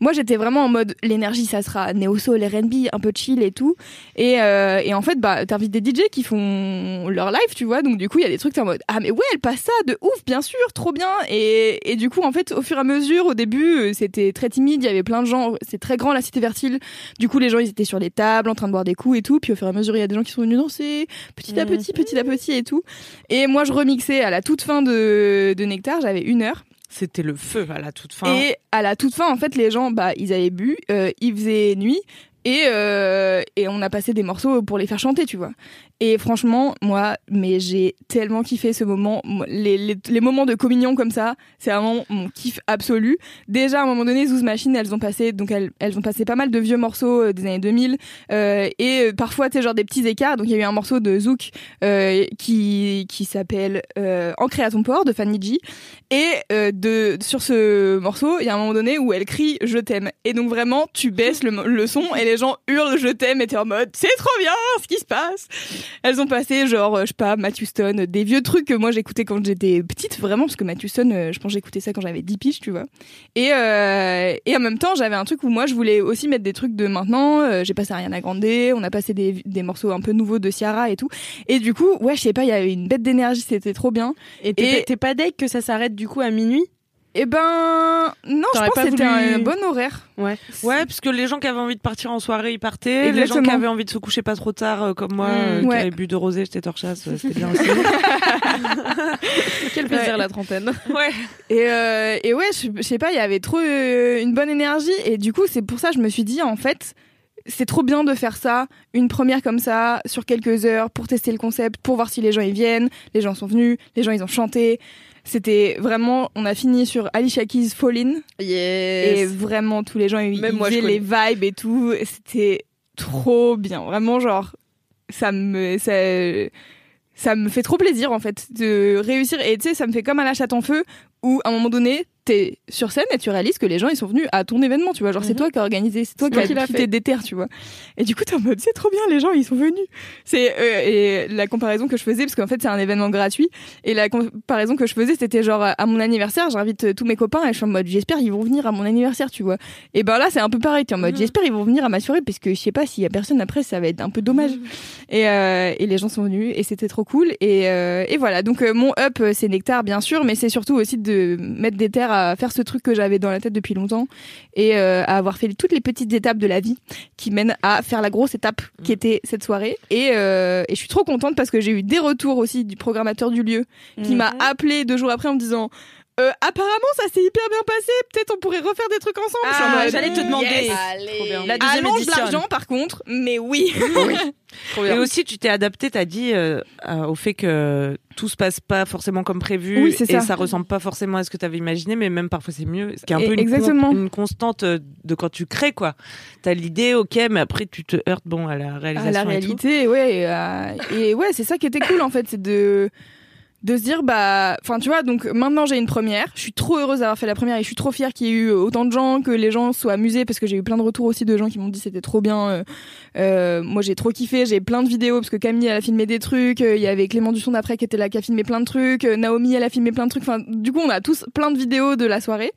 moi j'étais vraiment en mode l'énergie ça sera néo soul, R&B, un peu chill et tout. Et, euh, et en fait bah t'invites des DJ qui font leur live, tu vois. Donc du coup il y a des trucs t'es en mode ah mais ouais elle passe ça de ouf bien sûr, trop bien. Et et du coup en fait au fur et à mesure au début euh, c'était très timide, il y avait plein de gens, c'est très grand la cité Vertile. Du coup les gens ils étaient sur les tables en train de boire des coups et tout. Puis au fur et à mesure il y a des gens qui sont venus danser petit à Mhm. petit, petit à petit et tout. Et moi je remixais à la toute fin de de Nectar, j'avais une heure. C'était le feu à la toute fin. Et à la toute fin, en fait, les gens, bah, ils avaient bu, euh, il faisait nuit, et euh, et on a passé des morceaux pour les faire chanter, tu vois. Et franchement, moi, mais j'ai tellement kiffé ce moment. Les, les, moments de communion comme ça, c'est vraiment mon kiff absolu. Déjà, à un moment donné, Zouz Machine, elles ont passé, donc elles, elles ont passé pas mal de vieux morceaux euh, des années 2000, euh, et parfois, tu sais, genre des petits écarts. Donc il y a eu un morceau de Zouk qui qui s'appelle Ancré à ton port de Fanny G. Et de sur ce morceau, il y a un moment donné où elle crie je t'aime. Et donc vraiment, tu baisses le, le son les gens hurlent je t'aime et t'es en mode c'est trop bien ce qui se passe. Elles ont passé genre euh, je sais pas Matthew Stone, des vieux trucs que moi j'écoutais quand j'étais petite vraiment parce que Matthew Stone, euh, je pense j'écoutais ça quand j'avais 10 piges, tu vois. Et euh, et en même temps, j'avais un truc où moi je voulais aussi mettre des trucs de maintenant, Euh, j'ai passé Ariana Grande, on a passé des des morceaux un peu nouveaux de Ciara et tout. Et du coup, ouais, je sais pas, il y avait une bête d'énergie, c'était trop bien. Et t'es Et- pas- t'es pas deg que ça s'arrête du coup à minuit? Eh ben non, je pense que c'était voulu- un bon horaire. Ouais. Ouais, parce que les gens qui avaient envie de partir en soirée, ils partaient. Les gens Exactement. qui avaient envie de se coucher pas trop tard, euh, comme moi, Mm, euh, qui avaient bu de rosé, j'étais torchasse, euh, c'était bien aussi. Quel plaisir Ouais. la trentaine. ouais. Et, euh, et ouais, je, je sais pas, il y avait trop euh, une bonne énergie. Et du coup, c'est pour ça que je me suis dit, en fait, c'est trop bien de faire ça, une première comme ça, sur quelques heures, pour tester le concept, pour voir si les gens y viennent. Les gens sont venus, les gens ils ont chanté. C'était vraiment, on a fini sur Alicia Keys Fall In. Et Yes. vraiment, tous les gens, ils, Même ils moi, je les vibes et tout. C'était trop bien. Vraiment, genre, ça me, ça, ça me fait trop plaisir, en fait, de réussir. Et tu sais, ça me fait comme à la chatte en feu, où, à un moment donné, t'es sur scène et tu réalises que les gens, ils sont venus à ton événement, tu vois. Genre, c'est Mhm. toi qui as organisé, c'est toi qui as qui l'a qui fait. t'es déter, tu vois. Et du coup, t'es en mode, c'est trop bien, les gens, ils sont venus. C'est, euh, et la comparaison que je faisais, parce qu'en fait, c'est un événement gratuit, et la comparaison que je faisais, c'était genre, à mon anniversaire, j'invite euh, tous mes copains, et je suis en mode, j'espère ils vont venir à mon anniversaire, tu vois. Et ben là, c'est un peu pareil, t'es en mode, Mhm. j'espère ils vont venir à ma soirée, parce que je sais pas, s'il y a personne après, ça va être un peu dommage. Et, euh, et les gens sont venus, et c'était trop cool. Et, euh, et voilà, donc mon up, c'est Nectar, bien sûr, mais c'est surtout aussi de mettre des terres à faire ce truc que j'avais dans la tête depuis longtemps, et euh, à avoir fait toutes les petites étapes de la vie qui mènent à faire la grosse étape qui était cette soirée. Et, euh, et je suis trop contente parce que j'ai eu des retours aussi du programmateur du lieu qui m'a appelé deux jours après en me disant euh, apparemment ça s'est hyper bien passé, peut-être on pourrait refaire des trucs ensemble. En Ah, j'allais te demander. yes. Allez. bien. La deuxième édition. l'argent par contre, mais oui. Trop Et aussi, tu t'es adapté, t'as dit, euh, euh, au fait que tout se passe pas forcément comme prévu Oui, c'est et ça. ça ressemble pas forcément à ce que t'avais imaginé, mais même parfois c'est mieux. Ce qui est un Et- peu une, exactement. con- une constante de quand tu crées, quoi. T'as l'idée, ok, mais après tu te heurtes, bon, à la réalisation. à la et tout. réalité, ouais. Et, euh, et ouais, c'est ça qui était cool en fait, c'est de de se dire bah enfin tu vois donc maintenant j'ai une première. Je suis trop heureuse d'avoir fait la première et je suis trop fière qu'il y ait eu autant de gens que les gens soient amusés parce que j'ai eu plein de retours aussi de gens qui m'ont dit c'était trop bien euh, euh, moi j'ai trop kiffé j'ai plein de vidéos parce que Camille elle a filmé des trucs euh, il y avait Clément Dusson d'après qui était là qui a filmé plein de trucs euh, Naomi elle a filmé plein de trucs enfin du coup on a tous plein de vidéos de la soirée.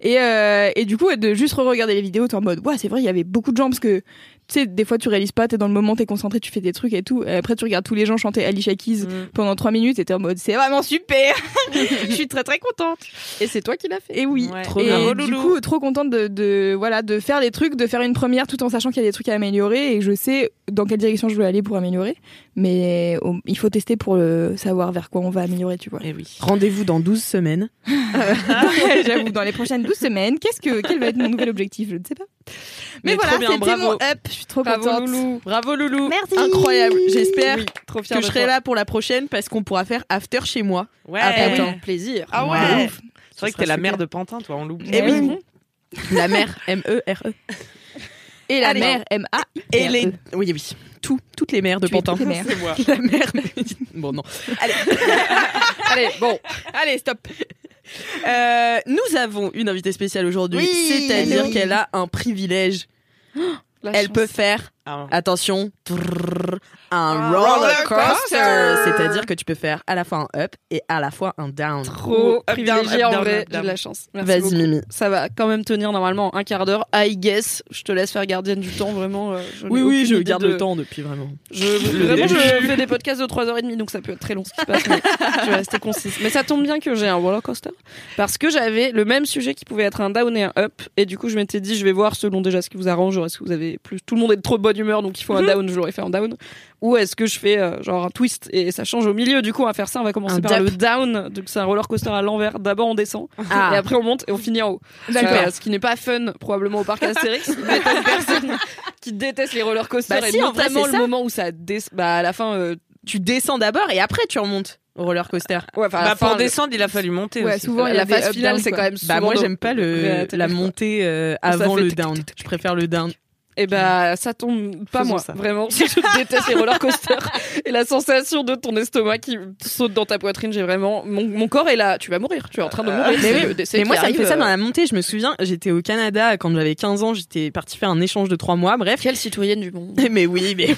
Et euh, et du coup de juste regarder les vidéos en mode ouais c'est vrai il y avait beaucoup de gens parce que tu sais, des fois tu réalises pas, t'es dans le moment, t'es concentré, tu fais des trucs et tout. Et après tu regardes tous les gens chanter Alicia Keys Mm. pendant trois minutes et t'es en mode c'est vraiment super. Je suis très très contente. Et c'est toi qui l'as fait. Et oui, Ouais. trop et bien. du coup trop contente de, de voilà de faire des trucs, de faire une première tout en sachant qu'il y a des trucs à améliorer et que je sais dans quelle direction je veux aller pour améliorer. Mais oh, il faut tester pour savoir vers quoi on va améliorer, tu vois. Eh oui. Rendez-vous dans 12 semaines. J'avoue, dans les prochaines 12 semaines, qu'est-ce que quel va être mon nouvel objectif? Je ne sais pas. Mais, Mais voilà, c'était bravo. mon up. Je suis trop Bravo, contente. Loulou. Bravo Loulou. Merci. Incroyable. J'espère Oui, trop que je serai toi. là pour la prochaine parce qu'on pourra faire after chez moi. Ouais. Ah, Avec putain. un plaisir. Ah ouais. Ouais. C'est vrai que t'es la mère de Pantin, toi, on l'oublie. Eh Ouais. oui. La mère M E. Et la Allez. mère M A Et les oui oui. Tout, toutes les mères de Pantin. toutes les mères. C'est moi. La mère. bon non. Allez, bon. Allez, stop. Euh, nous avons une invitée spéciale aujourd'hui, Oui, c'est-à-dire oui. qu'elle a un privilège. Elle chance. peut faire Ah. attention, trrr, un Un roller coaster, c'est-à-dire que tu peux faire à la fois un up et à la fois un down. Trop Up, down, privilégié up, en vrai. J'ai de la chance. Vas-y. Mimi. Ça va quand même tenir normalement un quart d'heure. I guess. Je te laisse faire gardienne du temps, vraiment. euh, je Oui oui, je garde de- le temps depuis vraiment. Je, vraiment, je fais des podcasts de 3h30, donc ça peut être très long ce qui se passe, mais je vais rester concise. Mais ça tombe bien que j'ai un roller coaster, parce que j'avais le même sujet qui pouvait être un down et un up, et du coup, je m'étais dit, je vais voir selon déjà ce qui vous arrange, est-ce que vous avez plus, tout le monde est de trop bonne humeur, donc il faut un down, je l'aurais fait en down, ou est-ce que je fais euh, genre un twist et ça change au milieu, du coup, on va faire ça, on va commencer Un par le down, donc c'est un roller coaster à l'envers, d'abord on descend, Ah. et après on monte et on finit en haut. D'accord. Euh, ce qui n'est pas fun, probablement au parc Astérix, mais t'as une personne qui déteste les roller coasters, Bah et si, en vrai, notamment c'est le ça. moment où ça dé... bah à la fin euh, Tu descends d'abord et après tu remontes au roller coaster. ouais enfin à la Bah, fin, pour le- descendre, il a fallu monter Ouais, aussi. souvent il y la des phase finale c'est quoi. quand même Bah moi j'aime pas le Ouais, la montée euh, Ça avant fait le tic, down. Je préfère le down. Et bah ça tombe pas Faisons moi ça. vraiment je déteste les roller coasters et la sensation de ton estomac qui saute dans ta poitrine j'ai vraiment mon, mon corps est là tu vas mourir tu es en train de mourir Mais, oui. moi ça me arrive, fait ça euh, dans la montée. Je me souviens, j'étais au Canada quand j'avais 15 ans. J'étais partie faire un échange de 3 mois. Bref. quelle citoyenne du monde Mais oui, mais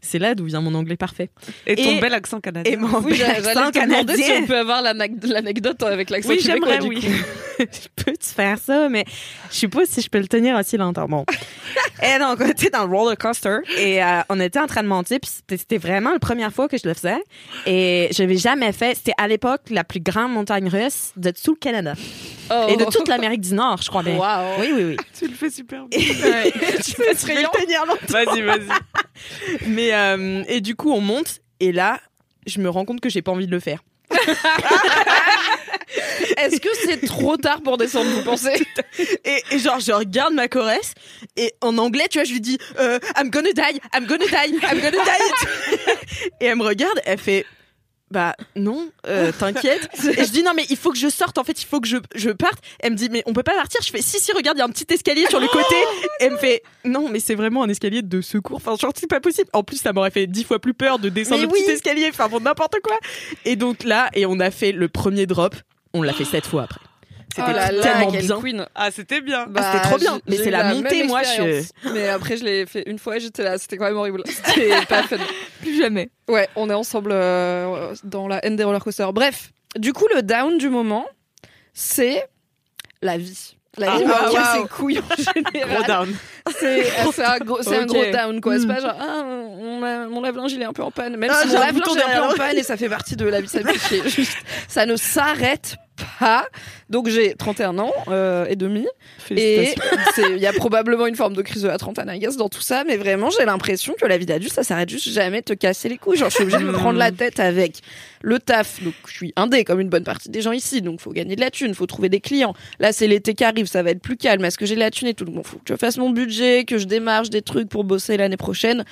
c'est là d'où vient mon anglais parfait. Et ton Et- bel accent canadien. Et mon oui bel j'allais accent te demander si canadien. on peut avoir l'anecdote avec l'accent Oui, québécois, j'aimerais, oui. je peux te faire ça, mais je suppose si je peux le tenir aussi longtemps. Bon. et donc, on était dans le roller coaster et euh, on était en train de monter, puis c'était- vraiment la première fois que je le faisais. Et je l'avais jamais fait. C'était à l'époque la plus grande montagne russe de tout le Canada Oh. et de toute l'Amérique du Nord, je crois bien. Waouh. Oui, oui, oui. Tu le fais super bien. Je peux le tenir longtemps. Vas-y, vas-y. Mais euh, et du coup, on monte et là, je me rends compte que j'ai pas envie de le faire. est-ce que c'est trop tard pour descendre vous pensez? Et, genre, je regarde ma choresse et en anglais, tu vois, je lui dis euh, I'm gonna die, I'm gonna die, I'm gonna die. et elle me regarde, elle fait bah non, euh, t'inquiète. Et je dis non mais il faut que je sorte en fait, il faut que je, je parte. Elle me dit mais on peut pas partir. Je fais si si regarde il y a un petit escalier sur le côté. Et elle me fait non mais c'est vraiment un escalier de secours. Enfin genre c'est pas possible. En plus ça m'aurait fait dix fois plus peur de descendre le petit oui. escalier. Enfin bon n'importe quoi. Et donc là et on a fait le premier drop. On l'a fait sept fois après. C'était oh là là, tellement quelle bien. queen. Ah, c'était bien. Bah, c'était trop bien. Mais c'est la même montée, moi, je-. Mais après, je l'ai fait une fois et j'étais là. C'était quand même horrible. C'était pas fun. Plus jamais. Ouais, on est ensemble euh, dans la haine des roller coasters. Bref, du coup, le down du moment, c'est la vie. La Ah, vie waouh. les couilles en général. Gros down. C'est un, gros, un down, quoi. C'est Mm. pas genre, ah, mon, la- mon lave-linge, il est un peu en panne. Même Ah, si mon lave-linge est un peu en panne et ça fait partie de la vie, ça me fait chier. Juste, ça ne s'arrête pas. Donc j'ai 31 ans euh, et demi. Et il y a probablement une forme de crise de la trentaine, I guess, dans tout ça, mais vraiment, j'ai l'impression que la vie d'adulte, ça s'arrête juste jamais de te casser les couilles. Genre, je suis obligée de me prendre la tête avec le taf. Donc, je suis indé, comme une bonne partie des gens ici. Donc, faut gagner de la thune, faut trouver des clients. Là, c'est l'été qui arrive, ça va être plus calme. Est-ce que j'ai de la thune et tout? Donc, bon, faut que je fasse mon budget, que je démarche des trucs pour bosser l'année prochaine.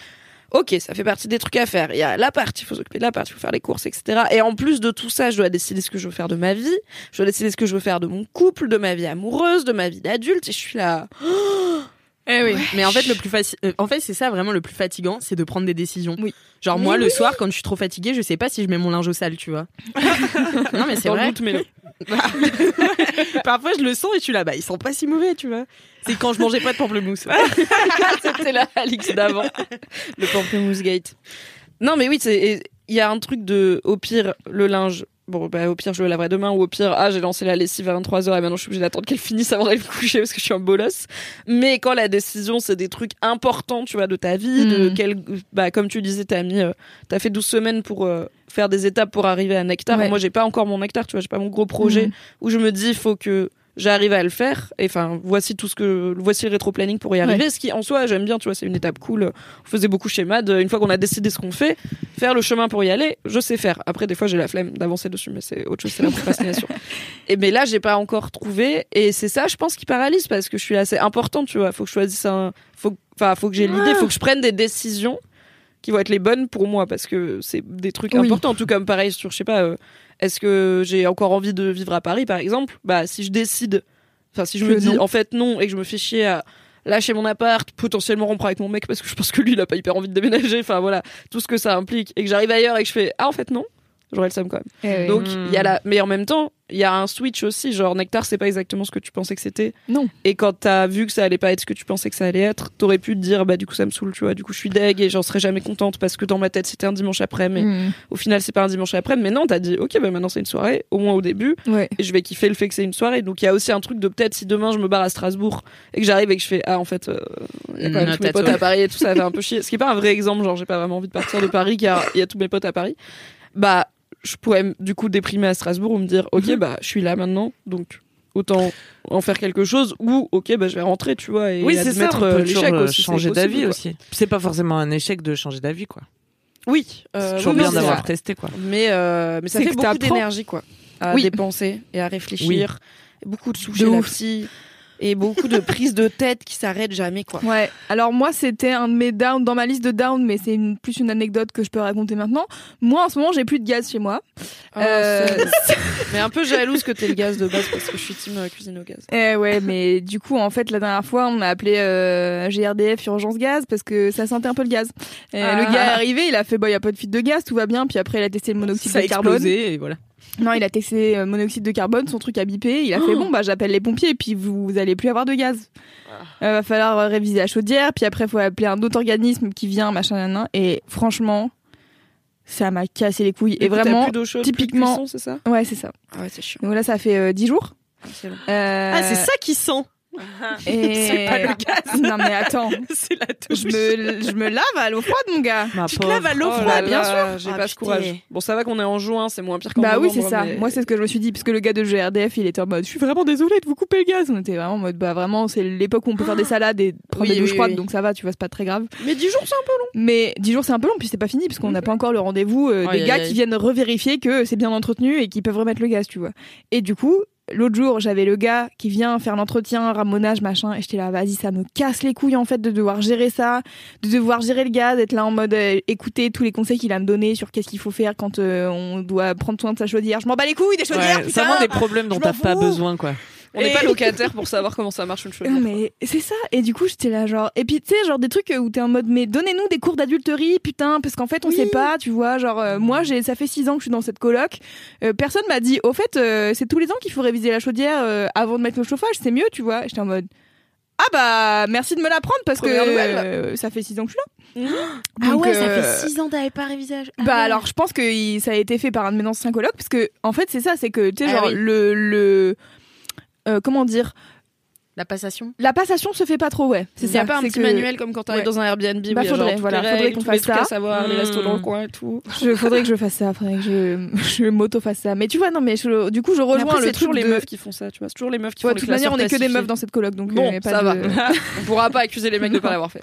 Ok, ça fait partie des trucs à faire. Il y a la partie, il faut s'occuper de la partie, il faut faire les courses, etc. Et en plus de tout ça, je dois décider ce que je veux faire de ma vie. Je dois décider ce que je veux faire de mon couple, de ma vie amoureuse, de ma vie d'adulte. Et je suis là. Eh oui. Mais en fait, le plus faci- euh, en fait, c'est ça vraiment le plus fatigant, c'est de prendre des décisions. Oui. Genre moi, le soir, quand je suis trop fatiguée, je sais pas si je mets mon linge au sale, tu vois. non, mais c'est vrai. doute. Parfois, je le sens et je suis là, bah, ils sont pas si mauvais, tu vois. C'est quand je mangeais pas de pamplemousse. C'était la Alix d'avant. Le pamplemousse gate. Non, mais oui, c'est- il y a un truc de, au pire, le linge. Bon, bah, au pire, je le laverai demain, ou au pire, ah, j'ai lancé la lessive à 23h et maintenant je suis obligée d'attendre qu'elle finisse avant d'aller me coucher parce que je suis un bolos. Mais quand la décision, c'est des trucs importants, tu vois, de ta vie, de Mm. quel, bah, comme tu disais, t'as mis, euh, t'as fait 12 semaines pour euh, faire des étapes pour arriver à Nectar. Ouais. Moi, j'ai pas encore mon Nectar, tu vois, j'ai pas mon gros projet Mhm. où je me dis, il faut que j'arrive à le faire. Et enfin, voici tout ce que, voici le rétro-planning pour y arriver. Ce qui, en soi, j'aime bien, tu vois, c'est une étape cool. On faisait beaucoup chez Mad. Une fois qu'on a décidé ce qu'on fait, faire le chemin pour y aller, je sais faire. Après, des fois, j'ai la flemme d'avancer dessus, mais c'est autre chose, c'est la procrastination. et mais là, j'ai pas encore trouvé. Et c'est ça, je pense, qui paralyse parce que je suis assez importante, tu vois. Faut que je choisisse un, faut, enfin, faut que j'ai l'idée, faut que je prenne des décisions qui vont être les bonnes pour moi parce que c'est des trucs Oui. importants. Tout comme pareil sur, je sais pas, euh, est-ce que j'ai encore envie de vivre à Paris, par exemple? Bah, si je décide, enfin, si je Que me dis non. en fait non et que je me fais chier à lâcher mon appart, potentiellement rompre avec mon mec parce que je pense que lui, il a pas hyper envie de déménager. Enfin voilà, tout ce que ça implique et que j'arrive ailleurs et que je fais ah en fait non, j'aurais le seum quand même. Eh oui. Donc il y a la, mais en même temps, il y a un switch aussi. Genre Nectar, c'est pas exactement ce que tu pensais que c'était. Non. Et quand t'as vu que ça allait pas être ce que tu pensais que ça allait être, t'aurais pu te dire bah du coup ça me saoule, tu vois. Du coup je suis deg et j'en serai jamais contente parce que dans ma tête c'était un dimanche après, mais Mm. au final c'est pas un dimanche après. Mais non, t'as dit ok bah maintenant c'est une soirée, au moins au début, Ouais. et je vais kiffer le fait que c'est une soirée. Donc il y a aussi un truc de peut-être si demain je me barre à Strasbourg et que j'arrive et que je fais ah en fait euh, il y a quand même tous mes potes ouais. à Paris et tout ça fait un peu chier. Ce qui est pas un vrai exemple, genre j'ai pas vraiment envie de partir de Paris car il y a tous mes potes à Paris. Bah je pourrais du coup déprimer à Strasbourg ou me dire ok Mhm. bah je suis là maintenant donc autant en faire quelque chose ou ok bah je vais rentrer tu vois et Oui, c'est ça. admettre euh, l'échec euh, aussi, c'est changer d'avis aussi. C'est pas forcément un échec de changer d'avis, quoi. Oui, C'est euh, toujours oui, bien d'avoir testé, quoi. Mais, euh, mais ça fait que beaucoup d'énergie, quoi. À Oui. dépenser et à réfléchir. Beaucoup de sous De la psy. Et beaucoup de prises de tête qui s'arrêtent jamais, quoi. Ouais. Alors moi, c'était un de mes downs dans ma liste de downs, mais c'est une- plus une anecdote que je peux raconter maintenant. Moi, en ce moment, j'ai plus de gaz chez moi. Euh, mais un peu jalouse que t'aies le gaz de base parce que je suis team euh, cuisine au gaz. Eh ouais, mais du coup, en fait, la dernière fois, on a appelé euh, GRDF urgence gaz parce que ça sentait un peu le gaz. Et Ah. Le gars est arrivé, il a fait, bah, y a pas de fuite de gaz, tout va bien. Puis après, il a testé le monoxyde Ça a de carbone. explosé et voilà. Non, il a testé euh, monoxyde de carbone, son truc a bipé. Il a fait, bon, bah, j'appelle les pompiers, puis vous, vous allez plus avoir de gaz. Euh, va falloir euh, réviser la chaudière, puis après, faut appeler un autre organisme qui vient, machin, nan, nan. Et franchement, ça m'a cassé les couilles. Et vraiment, plus d'eau chaude, typiquement- c'est ça? Ouais, c'est ça. Ah ouais, c'est chiant. Donc là, ça fait euh, 10 jours. Ah, c'est. Euh, Ah, c'est ça qui sent. Et... C'est pas le gaz. Non, mais attends. c'est la touche. Je me, je me lave à l'eau froide, mon gars. Ma Tu te laves à l'eau Oh froide. là bien là, J'ai Ah, pas ce courage. Bon, ça va qu'on est en juin, c'est moins pire qu'en Bah oui, c'est ça. mais- Moi, c'est ce que je me suis dit, parce que le gars de GRDF, il était en mode, je suis vraiment désolée de vous couper le gaz. On était vraiment en mode, bah vraiment, c'est l'époque où on peut faire des salades et prendre Oui, des douches oui, froides, oui. donc ça va, tu vois, c'est pas très grave. Mais 10 jours, c'est un peu long. Mais 10 jours, c'est un peu long, puis c'est pas fini, parce qu'on n'a pas encore le rendez-vous euh, des gars qui viennent revérifier que c'est bien entretenu et qui peuvent remettre le gaz, tu vois. Et du coup, l'autre jour, j'avais le gars qui vient faire l'entretien, ramonage, machin, et j'étais là, vas-y, ça me casse les couilles, en fait, de devoir gérer ça, de devoir gérer le gaz, d'être là en mode euh, écouter tous les conseils qu'il a me donner sur qu'est-ce qu'il faut faire quand euh, on doit prendre soin de sa chaudière. Je m'en bats les couilles des chaudières, Ouais, putain! c'est vraiment des problèmes dont t'as pas besoin, quoi. On n'est pas locataire pour savoir comment ça marche une chaudière. Non, mais c'est ça. Et du coup, j'étais là, genre. Et puis, tu sais, genre des trucs où t'es en mode, mais donnez-nous des cours d'adulterie, putain, parce qu'en fait, on Oui. sait pas, tu vois. Genre, euh, moi, j'ai, ça fait six ans que je suis dans cette coloc. Euh, personne m'a dit, au fait, euh, c'est tous les ans qu'il faut réviser la chaudière euh, avant de mettre le chauffage, c'est mieux, tu vois. Et J'étais en mode. Ah bah merci de me l'apprendre parce que Première euh, ça fait six ans que je suis là. Ah Donc, ouais, ça euh, fait 6 ans t'avais pas révisé. Ah bah ouais. alors je pense que il- ça a été fait par un de mes anciens colocs parce que en fait c'est ça c'est que tu sais Ah genre oui. le le euh, comment dire La passation. la passation se fait pas trop ouais c'est Il y a ça pas un petit que- manuel comme quand t'arrives Ouais. dans un Airbnb où Bah, a faudrait, genre voilà, faudrait qu'on fasse à ça. savoir, les restos dans le coin et tout. Je, faudrait que je fasse ça, faudrait que je, je m'auto fasse ça. Mais tu vois, non, mais je- du coup, je rejoins après, le c'est toujours truc les de- meufs qui font ça, tu vois. C'est toujours les meufs qui Ouais, font de les toute manière, on est que des meufs dans cette coloc, donc Bon, euh, pas ça de- va. On pourra pas accuser les mecs de pas l'avoir fait.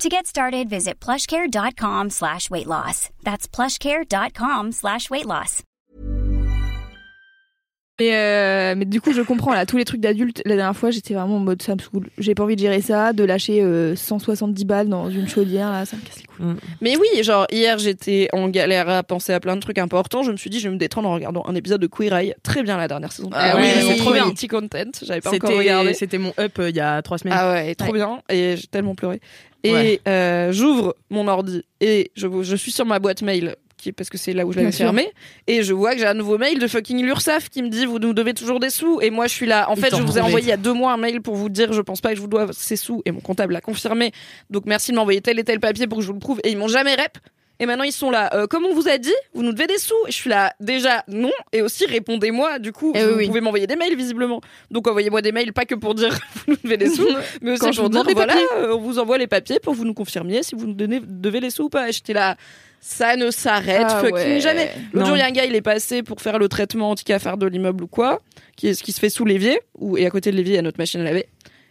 To get started, visit plushcare.com slash weight loss. That's plushcare.com slash weight loss. Mais, euh, mais du coup, je comprends là, tous les trucs d'adultes. La dernière fois, j'étais vraiment en mode ça me saoule. J'ai pas envie de gérer ça, de lâcher euh, 170 balles dans une chaudière, là, ça me casse les couilles. Mais oui, genre hier j'étais en galère à penser à plein de trucs importants. Je me suis dit je vais me détendre en regardant un épisode de Queer Eye, très bien la dernière saison. Ah oui, oui, c'est trop bien. Petit content, j'avais pas encore C'était regardé. c'était mon up euh, il y a trois semaines. Ah ouais, trop Ouais. bien. Et j'ai tellement pleuré. Et Ouais. euh, j'ouvre mon ordi et je, je suis sur ma boîte mail. Qui, parce que c'est là où je l'avais fermé et je vois que j'ai un nouveau mail de fucking l'URSSAF qui me dit vous nous devez toujours des sous. Et moi je suis là. En fait je vous ai envoyé il y a deux mois un mail pour vous dire je pense pas que je vous dois ces sous. Et mon comptable l'a confirmé. Donc merci de m'envoyer tel et tel papier pour que je vous le prouve. Et ils m'ont jamais rep et maintenant ils sont là Euh, comme on vous a dit vous nous devez des sous et je suis là déjà non et aussi répondez-moi du coup Eh vous oui, oui. pouvez m'envoyer des mails visiblement donc envoyez-moi des mails pas que pour dire vous nous devez des sous mais aussi Quand pour vous dire des voilà euh, on vous envoie les papiers pour que vous nous confirmiez si vous nous donnez, devez les sous ou pas et j'étais là ça ne s'arrête Ah fucking ouais. jamais L'autre jour, il y a un gars, il est passé pour faire le traitement anti-cafard de l'immeuble ou quoi, qui, est, ce qui se fait sous l'évier, ou, et à côté de l'évier, il y a notre machine à laver.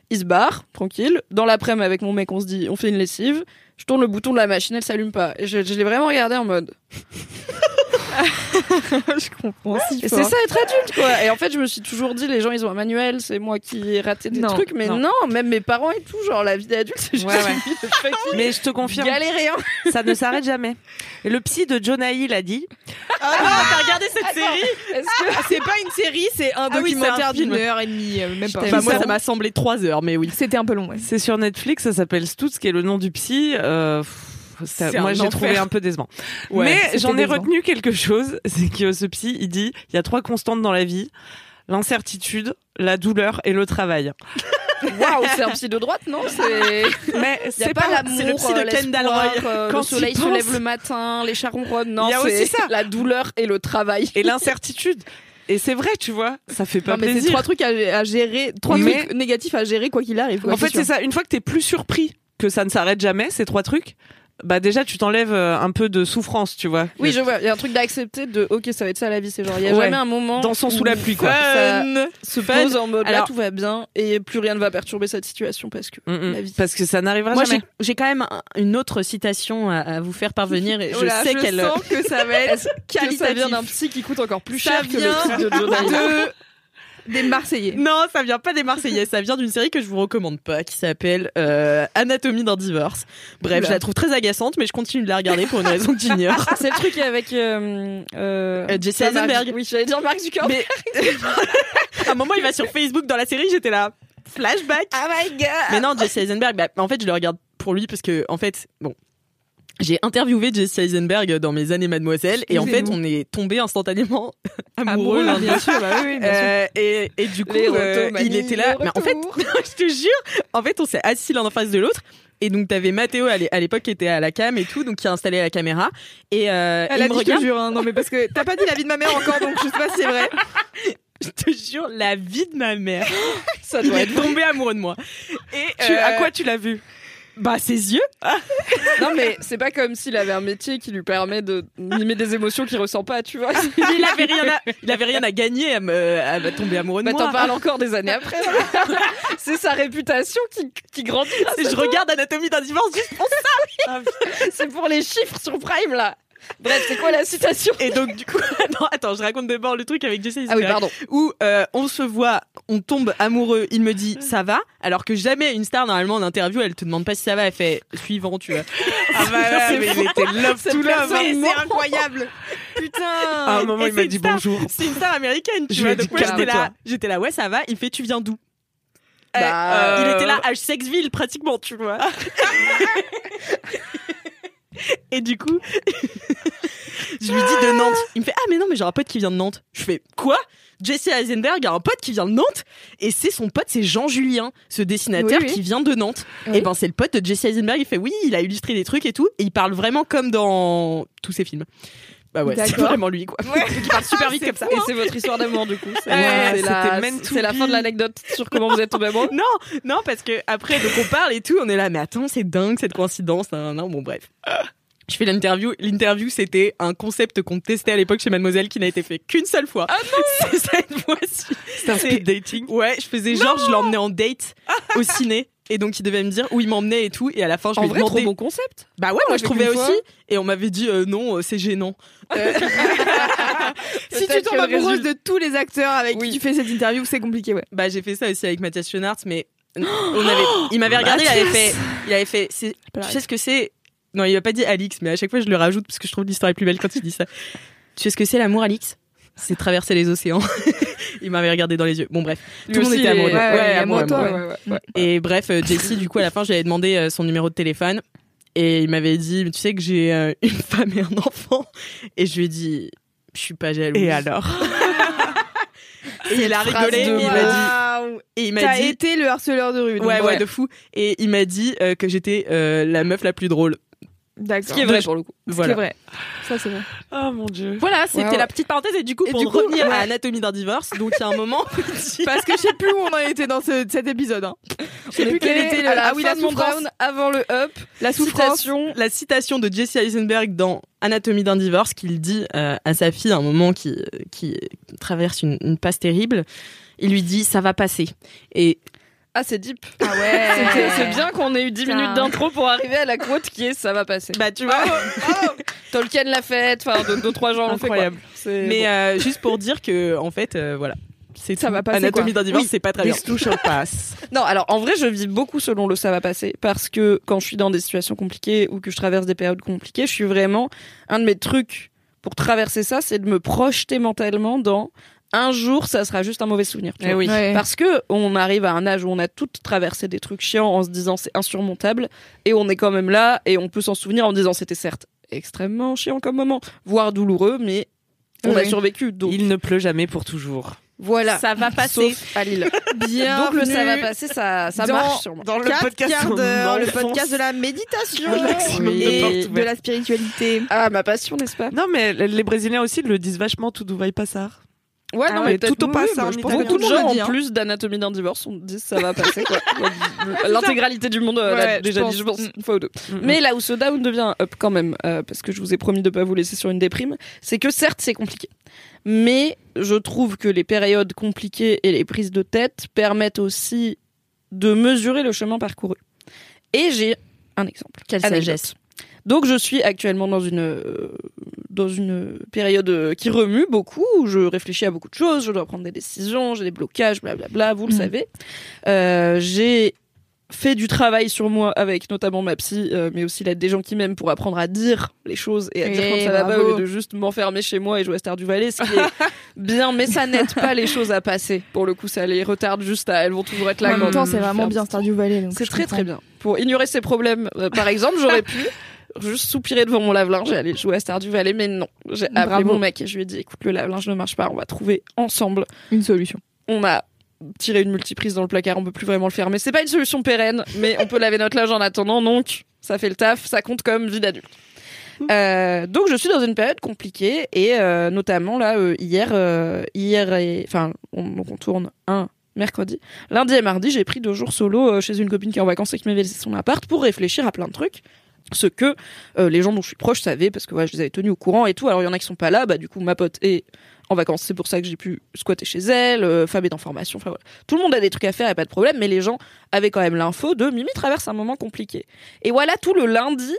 Il se barre, tranquille. Dans l'après-midi, avec mon mec, on se dit, on fait une lessive. Je tourne le bouton de la machine, elle s'allume pas. Et je, je l'ai vraiment regardé en mode. je comprends. si Et c'est ça être adulte, quoi. Et en fait, je me suis toujours dit, les gens, ils ont un manuel, c'est moi qui ai raté des Non, trucs. Mais non. non. même mes parents et tout, genre, la vie d'adulte, c'est juste Ouais, ouais. une vie de fucking Mais je te confirme, galérien. ça ne s'arrête jamais. Et le psy de Jonah Hill a dit Ah non, t'as regardé cette série que. Ah, C'est pas une série, c'est un Ah oui, documentaire film d'une heure et demie, euh, même pas. Enfin, moi, Ça- ça m'a semblé trois heures, mais oui. C'était un peu long, ouais. C'est sur Netflix, ça s'appelle Stutz, qui est le nom du psy. Euh, ça- moi, j'ai trouvé un peu décevant. Ouais, Mais j'en ai décevant. retenu quelque chose, c'est que ce psy, il dit, il y a trois constantes dans la vie l'incertitude, la douleur et le travail. Waouh, c'est un psy de droite, non? C'est. Mais c'est pas, pas, l'amour, c'est le psy de euh, Ken l'espoir, Dalroy. euh, Quand le soleil se lève le matin, les chats ronronnent. Non, Il y a c'est aussi ça. la douleur et le travail. et l'incertitude. Et c'est vrai, tu vois, ça fait pas Non, mais c'est trois trucs à, à gérer, trois Mais- trucs négatifs à gérer quoi qu'il arrive. quoi, En fait, c'est ça. Une fois que t'es plus surpris que ça ne s'arrête jamais, ces trois trucs, bah déjà, tu t'enlèves euh, un peu de souffrance, tu vois. Oui, je vois. Il y a un truc d'accepter de OK, ça va être ça la vie. C'est genre, il y a Ouais. jamais un moment. Dansons sous la pluie, quoi. Ça se Fun. pose en mode là, Alors- tout va bien et plus rien ne va perturber cette situation parce que. Mm, mm. La vie. Parce que ça n'arrivera Moi, jamais. j'ai j'ai quand même un- une autre citation à, à vous faire parvenir et je là, sais qu'elle sens que ça va être Que ça vient d'un psy qui coûte encore plus Ça cher que le vient psy de Jonah Hill. de des Marseillais. Non, ça vient pas des Marseillais, ça vient d'une série que je vous recommande pas, qui s'appelle euh, Anatomie d'un divorce. Bref, Oula. je la trouve très agaçante, mais je continue de la regarder pour une raison que j'ignore. C'est le truc avec euh, euh, Jesse Eisenberg. Oui, j'allais dire Mark Zuckerberg. Mais à un moment, il va sur Facebook dans la série, j'étais là, flashback. Oh my god. Mais non, Jesse Eisenberg, bah, en fait, je le regarde pour lui parce que, en fait, bon. J'ai interviewé Jesse Eisenberg dans mes années Mademoiselle et en fait on est tombé instantanément amoureux, bien sûr, bah oui, oui, bien sûr. Euh, et, et du coup, euh, il était là. Mais en fait, je te jure, en fait, on s'est assis l'un en face de l'autre. Et donc, t'avais Mathéo à l'é- à l'époque qui était à la cam et tout, donc qui a installé la caméra. Et, euh, Elle et a me dit, je te regarde. jure, hein. non mais parce que t'as pas dit la vie de ma mère encore, donc je sais pas si c'est vrai. Je te jure, la vie de ma mère. ça doit être tombé amoureux de moi. Et Tu- euh, À quoi tu l'as vu? Bah, ses yeux. Non mais c'est pas comme s'il avait un métier qui lui permet de mimer des émotions qu'il ressent pas, tu vois. Il avait rien à, il avait rien à gagner à me, à tomber amoureux de Bah moi. t'en parles encore des années après. c'est sa réputation qui, qui grandit. Et je regarde Anatomie d'un divorce juste pour ça. C'est pour les chiffres sur Prime là. Bref, c'est quoi la citation Et donc du coup, non, attends, je raconte d'abord le truc avec Jesse Ah oui, pardon. où euh, on se voit, on tombe amoureux, il me dit ça va, alors que jamais une star normalement en interview, elle te demande pas si ça va, elle fait suivant, tu vois. Ah bah ouais, mais il était love to love. C'est hein. c'est incroyable. Putain. À un moment, Et il m'a dit star- bonjour. C'est une star américaine, tu Je vois. Donc moi j'étais là, j'étais là, ouais ça va. Il fait tu viens d'où? Bah, Il euh, était là à Sexville pratiquement, tu vois. Et du coup, je lui dis de Nantes. Il me fait ah mais non mais j'ai un pote qui vient de Nantes. Je fais quoi? Jesse Eisenberg a un pote qui vient de Nantes? Et c'est son pote, c'est Jean Julien, ce dessinateur Oui, oui. qui vient de Nantes. Oui. Et ben c'est le pote de Jesse Eisenberg. Il fait oui, il a illustré des trucs et tout, et il parle vraiment comme dans tous ses films. Bah ouais, c'est vraiment lui quoi. Il parle super vite comme ça. Et c'est votre histoire d'amour du coup. C'est Ouais, la, la fin de l'anecdote sur comment vous êtes tombé amoureux. Non, non, parce que après, donc on parle et tout, on est là, mais attends, c'est dingue cette coïncidence. Non, non, bon, bref. Je fais l'interview. L'interview, c'était un concept qu'on testait à l'époque chez Mademoiselle qui n'a été fait qu'une seule fois. Ah non C'est cette fois-ci. C'était un speed dating. Ouais, je faisais genre, je l'emmenais en date au ciné. Et donc, il devait me dire où il m'emmenait et tout. Et à la fin, je En lui ai vrai, trop bon concept. Bah ouais, moi je trouvais aussi. Et on m'avait dit euh, non, euh, c'est gênant. Euh, Si tu tombes amoureuse de tous les acteurs avec Oui. qui tu fais cette interview, c'est compliqué, ouais. bah j'ai fait ça aussi avec Mathias Schoenaerts, mais on avait, il m'avait regardé, il avait fait, il avait fait, c'est- tu sais ce que c'est Non, il a pas dit Alix, mais à chaque fois je le rajoute parce que je trouve l'histoire est plus belle quand il dit ça. tu sais ce que c'est l'amour, Alix? C'est traverser les océans. il m'avait regardé dans les yeux. Bon bref, tout le monde était amoureux. ouais, ouais, ouais. Et bref, euh, Jessie, du coup, à la fin, j'avais demandé euh, son numéro de téléphone. Et il m'avait dit, tu sais que j'ai euh, une femme et un enfant. Et je lui ai dit, je suis pas jalouse. Et alors? Et il a rigolé. et il m'a dit, Waouh. et il m'a T'as dit, été le harceleur de rue. ouais, ouais, ouais. de fou. Et il m'a dit euh, que j'étais euh, la meuf la plus drôle. D'accord. Ce qui est vrai pour le coup. Voilà. C'est vrai. Ça, c'est vrai. Oh mon dieu. Voilà, c'était Ouais, ouais. la petite parenthèse. Et du coup, Et pour du coup, revenir ouais. à Anatomie d'un divorce, donc il y a un moment. Parce que je sais plus où on en était dans ce- cet épisode. Hein. Je sais plus quel était le. à la Ah oui, la souffrance. down, avant le up. La souffrance. Citation. la citation de Jesse Eisenberg dans Anatomie d'un divorce qu'il dit euh, à sa fille à un moment qui, qui traverse une, une passe terrible. Il lui dit ça va passer. Et Ah, c'est deep. Ah ouais. C'est bien qu'on ait eu 10 Putain. minutes d'intro pour arriver à la quote qui est ça va passer. bah tu vois. Tolkien l'a fait, enfin deux, deux, trois gens l'ont fait. Incroyable. Mais bon. euh, juste pour dire que en fait euh, voilà. C'est Ça tout. va passer, Anatomie d'un divorce, Oui. c'est pas très bien. This too shall pass. Non, alors en vrai, je vis beaucoup selon le ça va passer parce que quand je suis dans des situations compliquées ou que je traverse des périodes compliquées, je suis vraiment un de mes trucs pour traverser ça, c'est de me projeter mentalement dans un jour, ça sera juste un mauvais souvenir. tu Eh vois. oui. Ouais. Parce que on arrive à un âge où on a toutes traversé des trucs chiants en se disant c'est insurmontable et on est quand même là et on peut s'en souvenir en disant c'était certes extrêmement chiant comme moment, voire douloureux, mais on a survécu. Donc Il ne pleut jamais pour toujours. voilà. Ça va passer. Sauf à Lille. Bien. Donc le ça va passer, ça, ça dans- marche sur moi. Dans le Quatre podcast, le podcast de la méditation de Oui. portes et de ouvertes. la spiritualité. Ah, ma passion, n'est-ce pas? Non, mais les Brésiliens aussi le disent vachement, tout va y passer. Ouais, Ah non, ouais, mais tout au oui, italien. beaucoup de gens, en hein. plus d'anatomie d'un divorce, on dit ça va passer, quoi. L'intégralité du monde euh, l'a Ouais, déjà je dit, je pense, une fois ou deux. Mm. Mais là où ce down devient up quand même, euh, parce que je vous ai promis de pas vous laisser sur une déprime, c'est que certes, c'est compliqué. Mais je trouve que les périodes compliquées et les prises de tête permettent aussi de mesurer le chemin parcouru. Et j'ai un exemple. Quelle sagesse. Donc je suis actuellement dans une euh, dans une période euh, qui remue beaucoup où je réfléchis à beaucoup de choses, je dois prendre des décisions, j'ai des blocages, blablabla, vous le Mhm. savez. Euh, j'ai fait du travail sur moi avec notamment ma psy, euh, mais aussi l'aide des gens qui m'aiment pour apprendre à dire les choses et à dire Eh, quand ça va pas au lieu de juste m'enfermer chez moi et jouer à Star du Valais, ce qui est bien, mais ça n'aide pas les choses à passer. Pour le coup, ça les retarde juste à, elles vont toujours être là. en même temps, c'est vraiment bien Stardew Valley. donc C'est très comprends. très bien. Pour ignorer ses problèmes, euh, par exemple, j'aurais pu juste soupirer devant mon lave-linge et aller jouer à Star du Valais, mais non. J'ai appelé mon mec et je lui ai dit, écoute, le lave-linge ne marche pas, on va trouver ensemble. Une solution. On a tiré une multiprise dans le placard, on peut plus vraiment le fermer. C'est pas une solution pérenne, mais on peut laver notre linge en attendant, donc ça fait le taf, ça compte comme vie d'adulte. Euh, donc je suis dans une période compliquée et euh, notamment là euh, hier hier et enfin on, donc on tourne un mercredi lundi et mardi j'ai pris deux jours solo chez une copine qui est en vacances et qui m'avait laissé son appart pour réfléchir à plein de trucs ce que euh, les gens dont je suis proche savaient parce que voilà, je les avais tenus au courant et tout. Alors il y en a qui sont pas là bah du coup ma pote est en vacances. C'est pour ça que j'ai pu squatter chez elle euh, Fab est en formation enfin voilà. Tout le monde a des trucs à faire et pas de problème mais les gens avaient quand même l'info de Mimi traverse un moment compliqué. Et voilà tout le lundi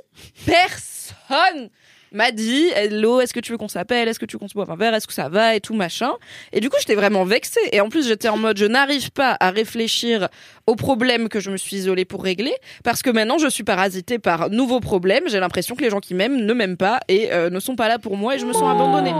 personne m'a dit hello est-ce que tu veux qu'on s'appelle? Est-ce que tu veux qu'on se boive un verre? Est-ce que ça va? Et tout machin. Et du coup j'étais vraiment vexée. Et en plus j'étais en mode je n'arrive pas à réfléchir aux problèmes que je me suis isolée pour régler parce que maintenant je suis parasitée par nouveaux problèmes. J'ai l'impression que les gens qui m'aiment ne m'aiment pas et euh, ne sont pas là pour moi et je me sens abandonnée.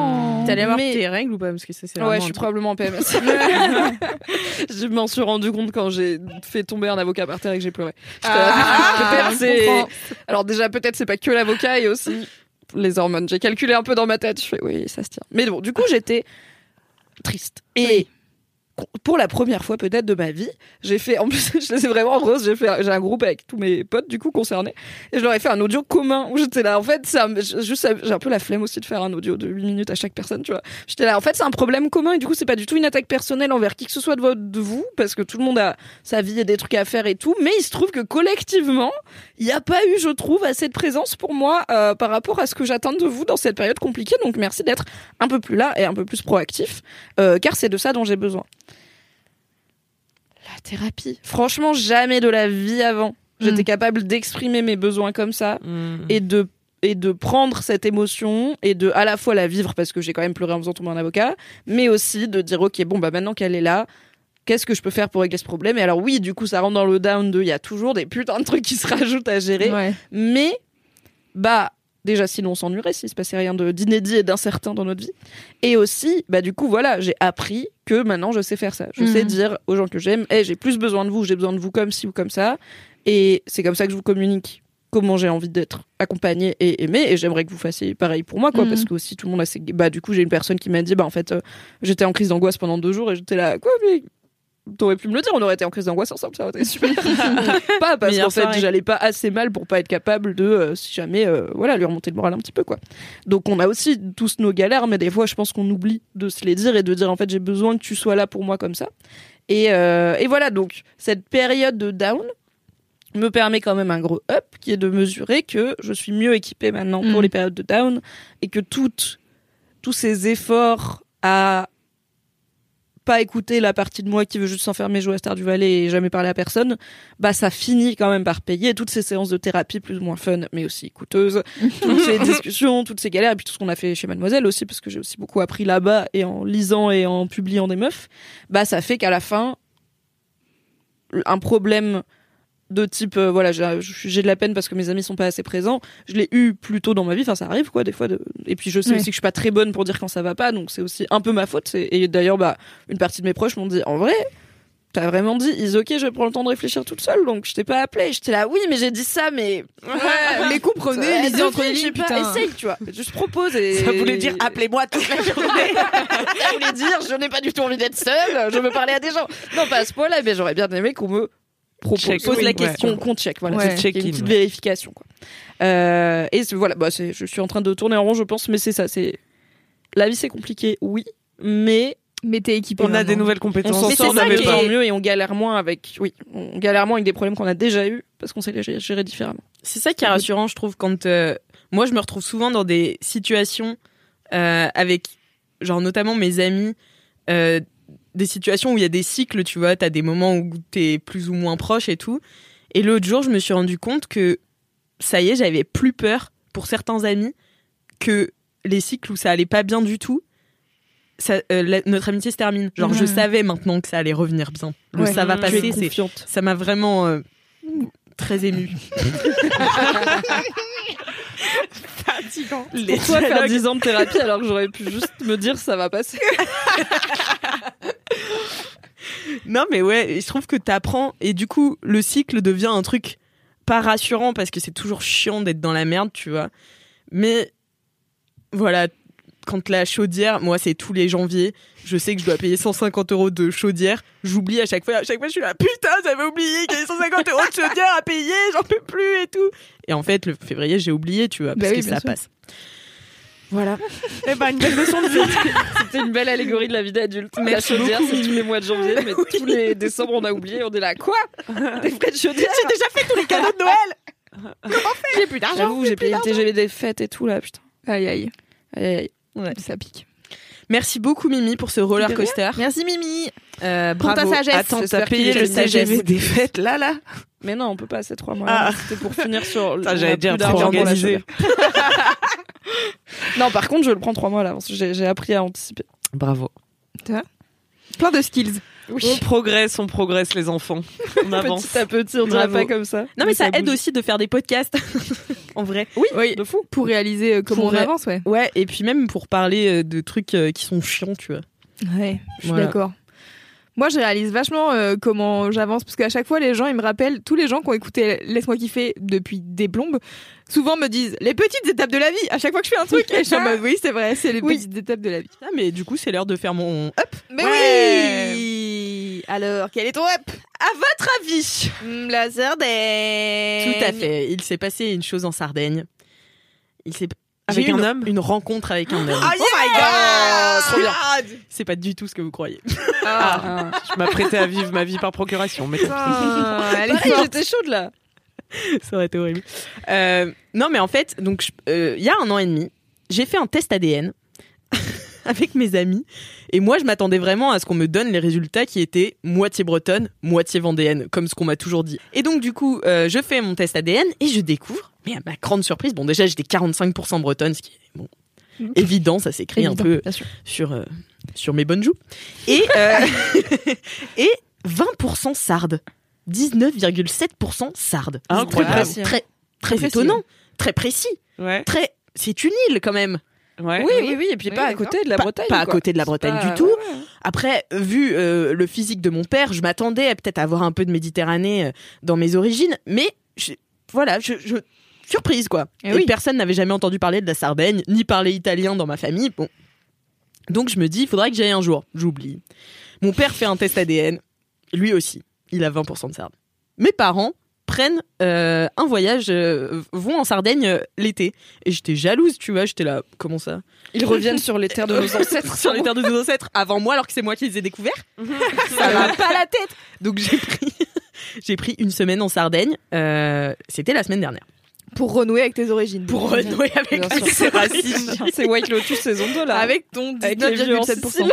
T'es allé avoir Mais- tes règles ou pas? Parce que ça, c'est Ouais, je suis truc. probablement en PMS. je m'en suis rendu compte quand j'ai fait tomber un avocat par terre et que j'ai pleuré. Ah, comprends. Alors déjà peut-être c'est pas que l'avocat et aussi les hormones. J'ai calculé un peu dans ma tête. Je fais oui ça se tient. Mais bon du coup j'étais triste et pour la première fois peut-être de ma vie, j'ai fait, en plus, je ai vraiment heureuse, j'ai fait, j'ai un groupe avec tous mes potes, du coup, concernés, et je leur ai fait un audio commun où j'étais là, en fait, ça, juste, j'ai un peu la flemme aussi de faire un audio de 8 minutes à chaque personne, tu vois. J'étais là, en fait, c'est un problème commun, et du coup, c'est pas du tout une attaque personnelle envers qui que ce soit de, de vous, parce que tout le monde a sa vie et des trucs à faire et tout, mais il se trouve que collectivement, il n'y a pas eu, je trouve, assez de présence pour moi, euh, par rapport à ce que j'attends de vous dans cette période compliquée, donc merci d'être un peu plus là et un peu plus proactif, euh, car c'est de ça dont j'ai besoin. La thérapie. Franchement, jamais de la vie avant. J'étais Mm. capable d'exprimer mes besoins comme ça Mm. et de et de prendre cette émotion et de à la fois la vivre parce que j'ai quand même pleuré en faisant tomber un avocat, mais aussi de dire ok bon bah maintenant qu'elle est là, qu'est-ce que je peux faire pour régler ce problème? Et alors oui, du coup ça rentre dans le down de il y a toujours des putains de trucs qui se rajoutent à gérer, Ouais. mais bah déjà sinon on s'ennuierait s'il se passait rien de d'inédit et d'incertain dans notre vie. Et aussi bah du coup voilà j'ai appris que maintenant je sais faire ça. Je sais dire aux gens que j'aime, hey, j'ai plus besoin de vous, j'ai besoin de vous comme ci ou comme ça, et c'est comme ça que je vous communique comment j'ai envie d'être accompagnée et aimée et j'aimerais que vous fassiez pareil pour moi quoi Mhm. parce que aussi tout le monde a ses bah du coup j'ai une personne qui m'a dit bah en fait euh, j'étais en crise d'angoisse pendant deux jours et j'étais là quoi mais T'aurais pu me le dire, on aurait été en crise d'angoisse ensemble, ça aurait été super. pas parce qu'en fait, j'allais pas assez mal pour pas être capable de, euh, si jamais, euh, voilà, lui remonter le moral un petit peu, quoi. Donc, on a aussi tous nos galères, mais des fois, je pense qu'on oublie de se les dire et de dire, en fait, j'ai besoin que tu sois là pour moi comme ça. Et, euh, et voilà, donc, cette période de down me permet quand même un gros up qui est de mesurer que je suis mieux équipée maintenant pour Mm. les périodes de down et que toutes, tous ces efforts à pas écouter la partie de moi qui veut juste s'enfermer jouer à Star du Valais et jamais parler à personne, bah ça finit quand même par payer toutes ces séances de thérapie plus ou moins fun mais aussi coûteuses, toutes ces discussions, toutes ces galères et puis tout ce qu'on a fait chez Mademoiselle aussi parce que j'ai aussi beaucoup appris là-bas et en lisant et en publiant des meufs, bah ça fait qu'à la fin un problème de type euh, voilà j'ai de la peine parce que mes amis sont pas assez présents je l'ai eu plus tôt dans ma vie enfin ça arrive quoi des fois de... et puis je sais Ouais. aussi que je suis pas très bonne pour dire quand ça va pas donc c'est aussi un peu ma faute et d'ailleurs bah une partie de mes proches m'ont dit en vrai T'as vraiment dit, ils ok, je prends le temps de réfléchir toute seule, donc je t'ai pas appelé. J'étais là, oui, mais j'ai dit ça, mais. Ouais, mais comprenez, de entre les je lignes, putain. Essaye, tu vois. Juste propose et. Ça voulait dire appelez-moi toute la journée. Ça voulait dire, je n'ai pas du tout envie d'être seule, je veux parler à des gens. Non, pas à ce point-là, mais j'aurais bien aimé qu'on me propose. Check, pose la ouais. question, qu'on check, voilà. Ouais. c'est qu'il y ait une petite vérification, quoi. Euh, et voilà, bah, c'est, je suis en train de tourner en rond, je pense, mais c'est ça, c'est. La vie, c'est compliqué, oui, mais Mais t'es équipé. On a des nouvelles on compétences. s'en Mais sort c'est ça de qui mieux en est- mieux et on galère moins avec, oui, on galère moins avec des problèmes qu'on a déjà eu parce qu'on sait les gérer gérer différemment. C'est ça qui est rassurant, je trouve, quand euh, moi je me retrouve souvent dans des situations euh, avec, genre notamment mes amis, euh, des situations où il y a des cycles, tu vois, t'as des moments où t'es plus ou moins proche et tout. Et l'autre jour, je me suis rendu compte que ça y est, j'avais plus peur pour certains amis que les cycles où ça allait pas bien du tout. Ça, euh, la- notre amitié se termine. Genre, je Mhm. savais maintenant que ça allait revenir bien. Le Ouais. ça va passer, c'est ça m'a vraiment euh, très ému. Les Pour toi, faire dialogues. 10 ans de thérapie alors que j'aurais pu juste me dire ça va passer. Non, mais ouais, je trouve que t'apprends et du coup, le cycle devient un truc pas rassurant parce que c'est toujours chiant d'être dans la merde, tu vois. Mais voilà, quand la chaudière, moi, c'est tous les janvier, je sais que je dois payer 150 euros de chaudière. J'oublie à chaque fois. À chaque fois, je suis là, putain, j'avais oublié qu'il y avait 150 euros de chaudière à payer, j'en peux plus et tout. Et en fait, le février, j'ai oublié, tu vois, Bah parce oui, que ça sûr. passe. Voilà. Eh ben, une belle leçon de vie. C'était une belle allégorie de la vie d'adulte. La Merci chaudière, c'est tous les mois de janvier, mais tous les décembre, on a oublié. On est là, quoi? Des frais de chaudière J'ai déjà fait tous les cadeaux de Noël. J'ai plus d'argent. J'avoue, j'ai payé le TGV des fêtes et tout, là, putain. Aïe aïe, Aïe, aïe, aïe. ça pique. Merci beaucoup, Mimi, pour ce roller coaster. Merci Mimi. Euh, Pour ta bravo. sagesse. Attends, t'as payé le sagesse. des fêtes là, là. Mais non, on peut pas, ces trois mois. Ah. C'était pour finir sur. J'allais plus dire, trop organisé. Non, par contre, je le prends trois mois à l'avance. J'ai appris à anticiper. Bravo. Plein de skills. On progresse, on progresse les enfants. On avance. Petit à petit, on dirait Bravo. pas comme ça. Non, mais ça aide aussi de faire des podcasts. en vrai. Oui, De fou. pour réaliser euh, comment Pour on ré- avance, ouais. Ouais, et puis même pour parler euh, de trucs euh, qui sont chiants, tu vois. Ouais, je suis Voilà. d'accord. Moi, je réalise vachement comment j'avance parce qu'à chaque fois, les gens, ils me rappellent, tous les gens qui ont écouté Laisse-moi kiffer depuis des plombes, souvent me disent les petites étapes de la vie. À chaque fois que je fais un truc, et je suis en mode oui, c'est vrai, c'est les Oui. petites étapes de la vie. Ah, mais du coup, c'est l'heure de faire mon up. Mais Ouais. oui Alors, quel est ton up À votre avis Hmm, La Sardaigne Tout à fait. Il s'est passé une chose en Sardaigne. Il s'est Avec un une- homme? Une rencontre avec un homme. Oh my god Trop bien. C'est pas du tout ce que vous croyez. Ah, je m'apprêtais à vivre ma vie par procuration. Mais forte. j'étais chaude là. Ça aurait été horrible. Euh, non, mais en fait, donc euh, il y a un an et demi, j'ai fait un test ADN avec mes amis. Et moi, je m'attendais vraiment à ce qu'on me donne les résultats qui étaient moitié bretonne, moitié vendéenne, comme ce qu'on m'a toujours dit. Et donc, du coup, euh, je fais mon test ADN et je découvre, mais à ma grande surprise, bon, déjà, j'étais 45% bretonne, ce qui est bon, Mhm. évident, ça s'écrit un peu sur, euh, sur mes bonnes joues. Et, euh, et 20% sarde. 19,7% sarde. Incroyable. Très précis. Très, très étonnant. Très précis. ouais, Très, c'est une île quand même. Ouais. Oui, oui, oui. Et puis Oui, pas à côté de la Bretagne. pas à côté de la Bretagne Pas- du tout. ouais, ouais. Après, vu euh, le physique de mon père, je m'attendais à peut-être avoir un peu de Méditerranée euh, dans mes origines, mais je- voilà, je, je- surprise quoi. Eh Et oui. personne n'avait jamais entendu parler de la Sardaigne, ni parler italien dans ma famille. Bon, donc je me dis, il faudrait que j'aille un jour. J'oublie. Mon père fait un test ADN, lui aussi, il a 20% de sarde. Mes parents prennent euh, un voyage, euh, vont en Sardaigne euh, l'été, et j'étais jalouse, tu vois. J'étais là, comment ça? Ils reviennent sur les terres de nos ancêtres. sur les terres de nos ancêtres avant moi alors que c'est moi qui les ai découverts. Ça va pas la tête. Donc j'ai pris j'ai pris une semaine en Sardaigne. Euh, C'était la semaine dernière. Pour renouer avec tes origines. Pour renouer avec Bien sûr. ses racines. C'est White Lotus saison 2 là. Avec ton Avec les vieux en 19,7%.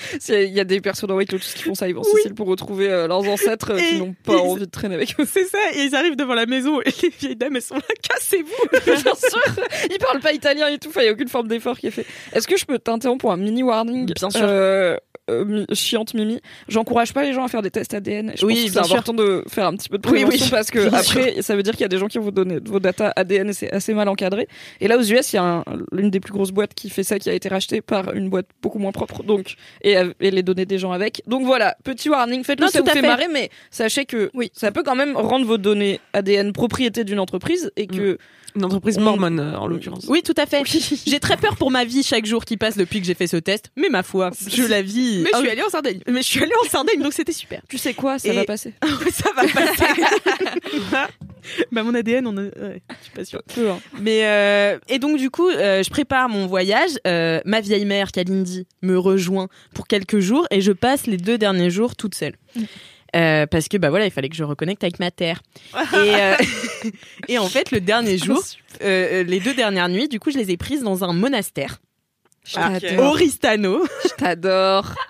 Il y a des personnes dans White Lotus qui font ça, ils vont en Sicile pour retrouver euh, leurs ancêtres euh, qui Et- n'ont pas envie de traîner avec eux. C'est ça, et ils arrivent devant la maison et les vieilles dames elles sont là, cassez-vous Bien sûr, ils parlent pas italien et tout, il y a aucune forme d'effort qui est fait. Est-ce que je peux t'interrompre pour un mini warning? Bien sûr. Euh, euh, chiante Mimi. J'encourage pas les gens à faire des tests ADN. Je Oui, c'est important de faire un petit peu de Oui, oui. prévention parce que Bien après, ça veut dire qu'il y a des gens qui vont vous donner vos data ADN et c'est assez mal encadré. Et là, aux US, il y a un- l'une des plus grosses boîtes qui fait ça, qui a été rachetée par une boîte beaucoup moins propre, donc et, les données des gens avec. Donc voilà, petit warning, faites-le, ça vous fait fait. marrer, mais sachez que oui, ça peut quand même rendre vos données ADN propriété d'une entreprise et que Une entreprise On- mormone, euh, en l'occurrence. Oui, tout à fait. J'ai très peur pour ma vie chaque jour qui passe depuis que j'ai fait ce test, mais ma foi, je la vis. Mais je Ah suis allée en Sardaigne. Mais je suis allée en Sardaigne, donc c'était super. tu sais quoi, ça Et- va passer. ça va passer. bah mon ADN, on a... ouais, je suis pas sûre. Peu, hein. Mais euh, et donc du coup, euh, je prépare mon voyage. Ma vieille mère, Kalindi, me rejoint pour quelques jours et je passe les deux derniers jours toute seule. Euh, parce que bah voilà, il fallait que je reconnecte avec ma terre. et, euh, et en fait, le dernier jour, euh, les deux dernières nuits, du coup, je les ai prises dans un monastère, Ah, t'adore. Oristano. Je t'adore.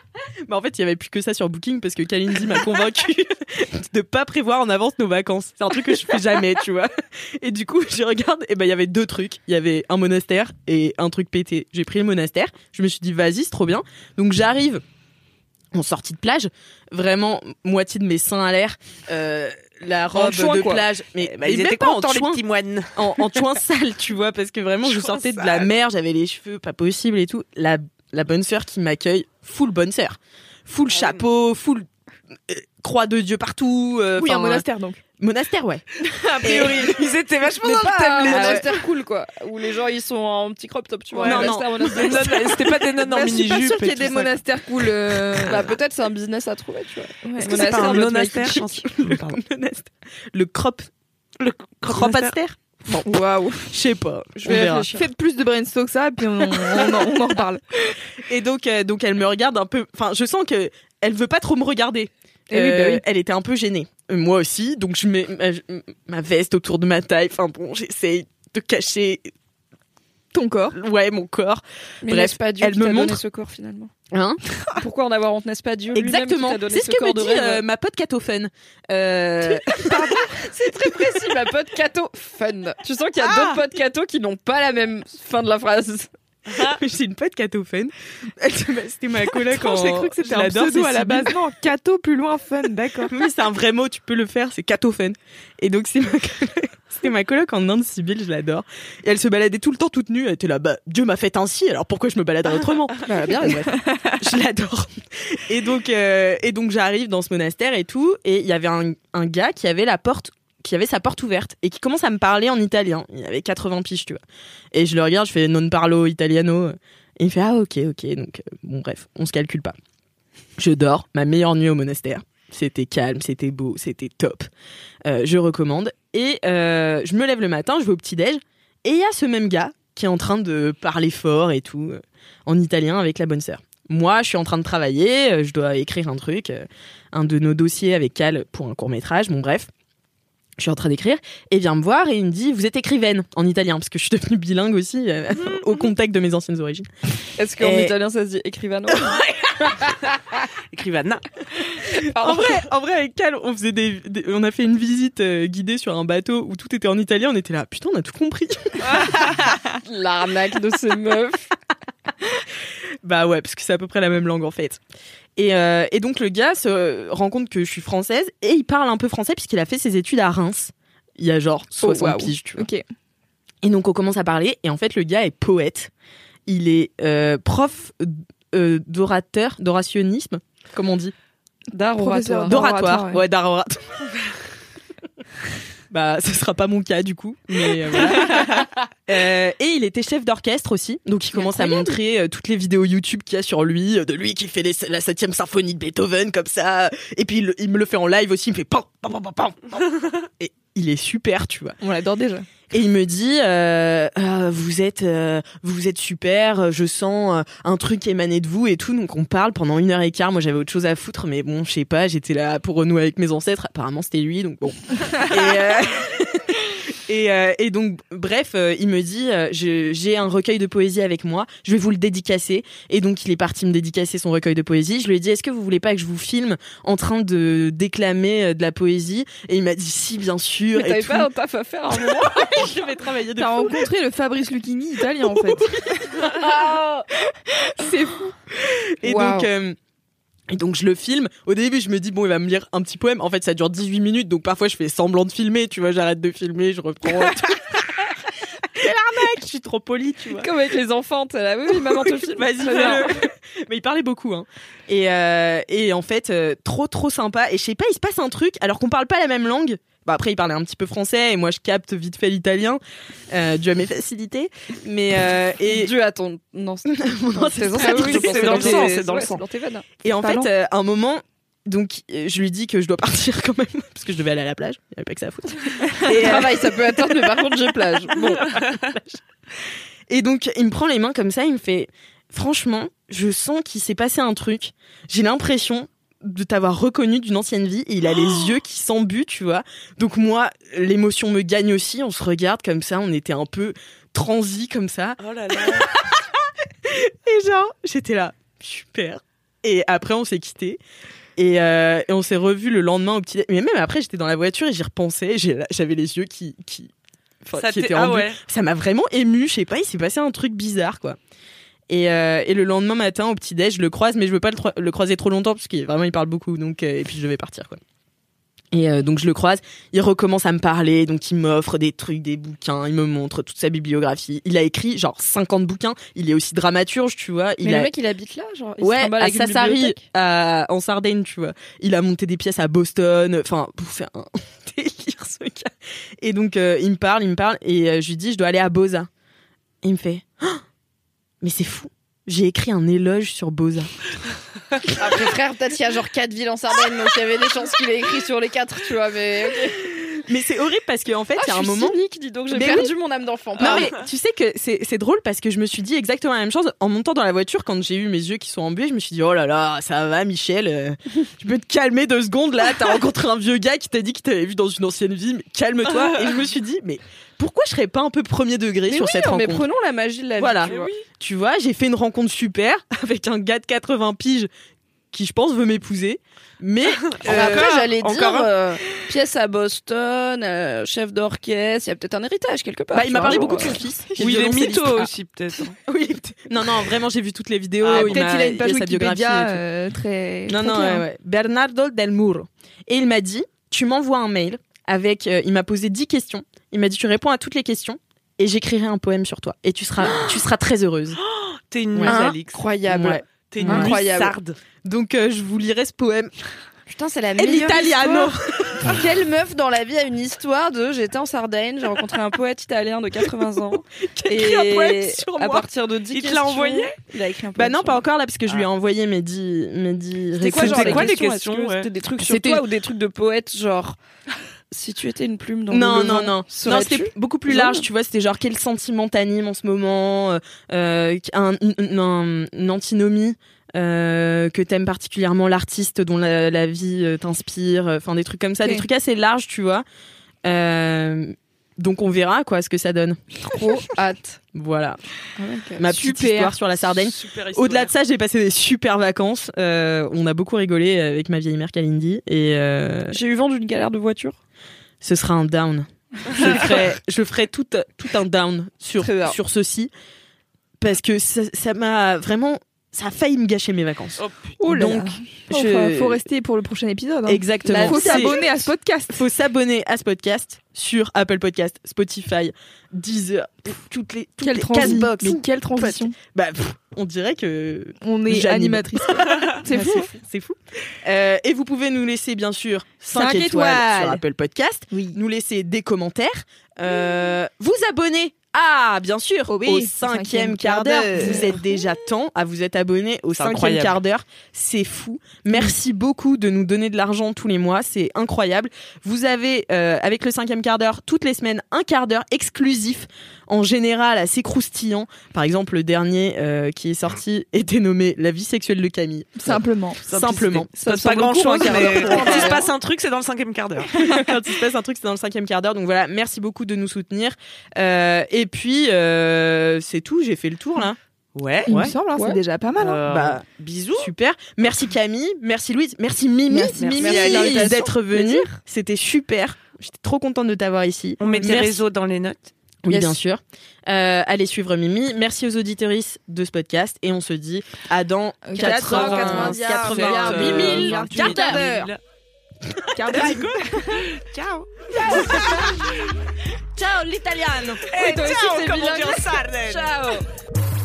Bah en fait, il y avait plus que ça sur Booking parce que Kalindi m'a convaincu de pas prévoir en avance nos vacances. C'est un truc que je fais jamais, tu vois. Et du coup, je regarde et ben il y avait deux trucs. Il y avait un monastère et un truc pété. J'ai pris le monastère. Je me suis dit vas-y, c'est trop bien. Donc j'arrive en sortie de plage, vraiment moitié de mes seins à l'air, euh, la robe chouin, de quoi. plage, mais, Bah, mais ils étaient pas en contents, les chouin petits moines. en, en chouin sale, tu vois, parce que vraiment, je Chouin sortais de la mer, j'avais les cheveux pas possible et tout. La, la bonne sœur qui m'accueille, full bonne sœur. Full chapeau, full euh, croix de Dieu partout. euh, Oui, un monastère donc. Monastère, ouais. A priori, ils étaient vachement Mais dans le pas thème, un les Ah ouais. monastère cool, quoi. Où les gens, ils sont en petit crop top, tu vois. Ouais, non, monastère, non. monastère. C'était pas des nonnes en Bah, je suis pas mini-jupe. sûre qu'il y et ait des monastères cool. euh, Bah, peut-être c'est un business à trouver, tu vois. Est-ce que c'est pas un monastère. Le crop. Le Cropaster Waouh. Je sais pas. Je vais verra. réfléchir. Faites plus de brainstorm que ça, puis on, on, en, on en reparle. Et donc, euh, donc elle me regarde un peu. Enfin, je sens que elle veut pas trop me regarder. Eh oui, bah Euh, oui. Elle était un peu gênée. Euh, Moi aussi. Donc je mets ma, ma veste autour de ma taille. Enfin bon, j'essaye de cacher Ton corps. Ouais, mon corps. Mais Bref, pas Dieu elle qui me donné montre- ce corps finalement? Hein? Pourquoi en avoir honte, n'est-ce pas Dieu Exactement. C'est ce que me dit euh, ma pote Catofen. Euh, C'est très précis, ma pote Cato. Fun. Tu sens qu'il y a Ah. d'autres potes Cato qui n'ont pas la même fin de la phrase. J'ai une pote se- C'était ma coloc en... J'ai cru que c'était un pseudo à la base. Non, Cato plus loin, fun, d'accord. Oui, c'est un vrai mot, tu peux le faire, c'est Catofen. Et donc, c'est ma coloc- c'était ma coloc en Inde, Sibylle, je l'adore. Et elle se baladait tout le temps toute nue. Elle était là, bah, Dieu m'a fait ainsi, alors pourquoi je me baladerais autrement? Bah, bien. Je l'adore. Et donc, euh, et donc j'arrive dans ce monastère et tout, et il y avait un, un gars qui avait la porte, qui avait sa porte ouverte et qui commence à me parler en italien. Il avait 80 piges, tu vois. Et je le regarde, je fais non parlo italiano. Et il fait ah ok ok. Donc euh, bon bref, on se calcule pas. Je dors, ma meilleure nuit au monastère. C'était calme, c'était beau, c'était top. Euh, je recommande. Et euh, je me lève le matin, je vais au petit-déj, et il y a ce même gars qui est en train de parler fort et tout, en italien avec la bonne sœur. Moi, je suis en train de travailler, je dois écrire un truc, un de nos dossiers avec Cal pour un court métrage, bon bref. Je suis en train d'écrire et il vient me voir et il me dit vous êtes écrivaine en italien parce que je suis devenue bilingue aussi euh, au contact de mes anciennes origines. Est-ce qu'en Et- italien ça se dit écrivano Écrivana. En vrai, en vrai avec Cal, on faisait des, des- on a fait une visite euh, guidée sur un bateau où tout était en italien, on était là putain, on a tout compris. L'arnaque de ces meufs. Bah ouais, parce que c'est à peu près la même langue en fait. Et, euh, et donc le gars se rend compte que je suis française et il parle un peu français puisqu'il a fait ses études à Reims. Il y a genre 60 waouh. piges, tu vois. Ok. Et donc on commence à parler et en fait le gars est poète. Il est euh, prof euh, d'orateur, d'orationnisme, comme on dit. D'art oratoire. d'oratoire, D'oratoire, ouais. ouais, d'art oratoire. bah, ce sera pas mon cas du coup, mais euh, voilà. Euh, et il était chef d'orchestre aussi, donc il commence à montrer euh, toutes les vidéos YouTube qu'il y a sur lui, euh, de lui qui fait les- la septième symphonie de Beethoven comme ça, et puis il, il me le fait en live aussi, il me fait pam, pam, pam, pam, pam, et il est super, tu vois. On l'adore déjà. Et il me dit, euh, Ah, vous êtes, euh, vous êtes super. Je sens euh, un truc émaner de vous et tout. Donc on parle pendant une heure et quart. Moi j'avais autre chose à foutre, mais bon, je sais pas. J'étais là pour renouer avec mes ancêtres. Apparemment c'était lui, donc bon. et, euh, et, euh, et donc bref, euh, il me dit, euh, je- j'ai un recueil de poésie avec moi. Je vais vous le dédicacer. Et donc il est parti me dédicacer son recueil de poésie. Je lui ai dit, est-ce que vous voulez pas que je vous filme en train de déclamer euh, de la poésie? Et il m'a dit, si bien sûr. Mais et t'avais tout. pas un taf à faire à un moment? Je vais travailler de T'as fou. rencontré le Fabrice Lucchini italien en fait. C'est fou. Et donc, euh, et donc je le filme. Au début, je me dis bon, il va me lire un petit poème. En fait, ça dure 18 minutes, donc parfois je fais semblant de filmer. Tu vois, j'arrête de filmer, je reprends. Quelle arnaque Je suis trop polie, tu vois. Comme avec les enfants, t'es là, oui, oui, maman te filme. Vas-y. Mais il parlait beaucoup, hein. Et, euh, et en fait, euh, trop, trop sympa. Et je sais pas, il se passe un truc, alors qu'on parle pas la même langue. Bah après, il parlait un petit peu français, et moi, je capte vite fait l'italien, euh, dû à mes facilités. Mais, euh, et, Dieu à ton. Non, c'est dans je c'est dans le sang. Et en fait, euh, à un moment, donc, euh, je lui dis que je dois partir quand même, parce que je devais aller à la plage. Il n'y avait pas que ça à foutre. Et travail, ça peut attendre, mais par contre, j'ai plage. Bon. Et donc, il me prend les mains comme ça, il me fait, franchement, je sens qu'il s'est passé un truc. J'ai l'impression de t'avoir reconnu d'une ancienne vie et il a les yeux qui s'embuent, tu vois. Donc moi, l'émotion me gagne aussi, on se regarde comme ça, on était un peu transi comme ça. Oh là là. Et genre, j'étais là, super. Et après, on s'est quitté. Et, euh, et on s'est revu le lendemain au petit. Mais même après, j'étais dans la voiture et j'y repensais. J'avais les yeux qui, qui, étaient ah ouais. Ça m'a vraiment ému. Je sais pas, il s'est passé un truc bizarre, quoi. Et, euh, et le lendemain matin, au petit déj, je le croise, mais je veux pas le, croiser trop longtemps parce qu'il vraiment il parle beaucoup. Donc, euh, et puis je vais partir, quoi. Et euh, donc je le croise, il recommence à me parler, donc il m'offre des trucs, des bouquins, il me montre toute sa bibliographie. Il a écrit genre 50 bouquins, il est aussi dramaturge, tu vois. Il mais a... le mec, il habite là, genre. il se Ouais, trimballe à Sassari, à- en Sardaigne, tu vois. Il a monté des pièces à Boston, enfin, pour faire un délire, ce gars. Et donc, il me parle, il me parle, et je lui dis, je dois aller à Boza. Il me fait, Ah mais c'est fou, j'ai écrit un éloge sur Boza. Après, frère, peut-être qu'il y a genre 4 villes en Sardaigne, donc il y avait des chances qu'il ait écrit sur les 4, tu vois, mais. Mais c'est horrible parce qu'en fait, Ah, il y a je un suis moment. cynique, dis donc, j'ai perdu mon âme d'enfant. Non mais tu sais que c'est c'est drôle parce que je me suis dit exactement la même chose en montant dans la voiture quand j'ai eu mes yeux qui sont embués je me suis dit oh là là ça va Michel euh, tu peux te calmer deux secondes là t'as rencontré un vieux gars qui t'a dit qu'il t'avait vu dans une ancienne vie mais calme-toi et je me suis dit mais pourquoi je serais pas un peu premier degré Mais sur oui, cette mais rencontre prenons la magie de la Voilà. vie. tu vois. tu vois j'ai fait une rencontre super avec un gars de 80 piges qui je pense veut m'épouser mais euh, Après, j'allais dire un- euh, pièce à Boston, euh, chef d'orchestre, il y a peut-être un héritage quelque part. bah, il m'a parlé beaucoup de son fils Oui, il est mytho aussi, peut-être. oui non non vraiment j'ai vu toutes les vidéos Ah, il Peut-être m'a- qu'il a une page il y sa biographie et Wikipédia euh, très. Non, très non, ouais, ouais. Bernardo Del Muro. Et il m'a dit, tu m'envoies un mail avec, euh, il m'a posé 10 questions. Il m'a dit, tu réponds à toutes les questions et j'écrirai un poème sur toi. Et tu seras, tu seras très heureuse. T'es une Ouais. muse, Alix. Incroyable. Ouais. T'es une Incroyable. sarde. Donc, euh, je vous lirai ce poème. Putain, c'est la Et meilleure l'italiano. histoire. Quelle meuf dans la vie a une histoire de j'étais en Sardaigne, j'ai rencontré un poète italien de 80 ans Qui a écrit un poème et sur à moi. partir de 10 Il te l'a envoyé Il a écrit un Bah poème non, sur pas encore là, parce que je lui ai envoyé mes 10, mes 10 C'était quoi, genre, les quoi les questions, que ouais. C'était des trucs sur toi ou des trucs de poète, genre? Si tu étais une plume dans non, le non, non, non. serais-tu C'était beaucoup plus large, tu vois. C'était genre quel sentiment t'anime en ce moment, euh, euh, un, une, un- une antinomie euh, que t'aimes particulièrement l'artiste dont la, la vie t'inspire, enfin des trucs comme ça, des trucs assez larges, tu vois. Euh, donc on verra quoi ce que ça donne. Trop hâte. Voilà, Ah ma petite Super. histoire sur la Sardaigne. Au-delà de ça, j'ai passé des super vacances. Euh, on a beaucoup rigolé avec ma vieille mère Kalindi et euh, J'ai eu vent d'une galère de voiture. Ce sera un down. Je ferai, je ferai tout, tout un down sur, sur ceci parce que ça m'a vraiment, ça a failli me gâcher mes vacances. Oh, là Donc, là. je- Enfin, faut rester pour le prochain épisode. hein. Exactement. Faut C'est- s'abonner à ce podcast. faut s'abonner à ce podcast sur Apple Podcast, Spotify, Deezer, pff, toutes les, toutes Quelle les transition. Castbox. Mais quelle transition. Bah, pff, on dirait que On est animatrice. C'est Ah, fou. C'est fou. Euh, et vous pouvez nous laisser bien sûr 5, Cinq étoiles, étoiles. sur Apple Podcast, Oui. nous laisser des commentaires, euh, vous abonner. Ah, bien sûr, Oh oui, au cinquième cinquième quart d'heure. Vous êtes déjà temps à vous être abonné au cinquième incroyable. quart d'heure. C'est fou. Merci beaucoup de nous donner de l'argent tous les mois. C'est incroyable. Vous avez, euh, avec le cinquième quart d'heure, toutes les semaines, un quart d'heure exclusif, en général assez croustillant. Par exemple, le dernier euh, qui est sorti était nommé La vie sexuelle de Camille. Simplement. Simplement. Ça passe pas grand chose, mais d'heure. quand il se passe un truc, c'est dans le cinquième quart d'heure. quand il se passe un truc, c'est dans le cinquième quart d'heure. Donc voilà, merci beaucoup de nous soutenir. Euh, et puis, euh, c'est tout, j'ai fait le tour là. Ouais, Il ouais. me semble, hein, Ouais. c'est déjà pas mal. hein. Euh, Bah, bisous. super. Merci Camille, merci Louise, merci Mimi, Merci, Mimi d'être venue. C'était super. J'étais trop contente de t'avoir ici. On met tes Merci. réseaux dans les notes. Oui, Yes. bien sûr. Euh, allez suivre Mimi. Merci aux auditorices de ce podcast et on se dit à dans 80, 90, 88 000 quart quart d'heure. Quart. Ciao. Ciao l'italiano. Eh. Ciao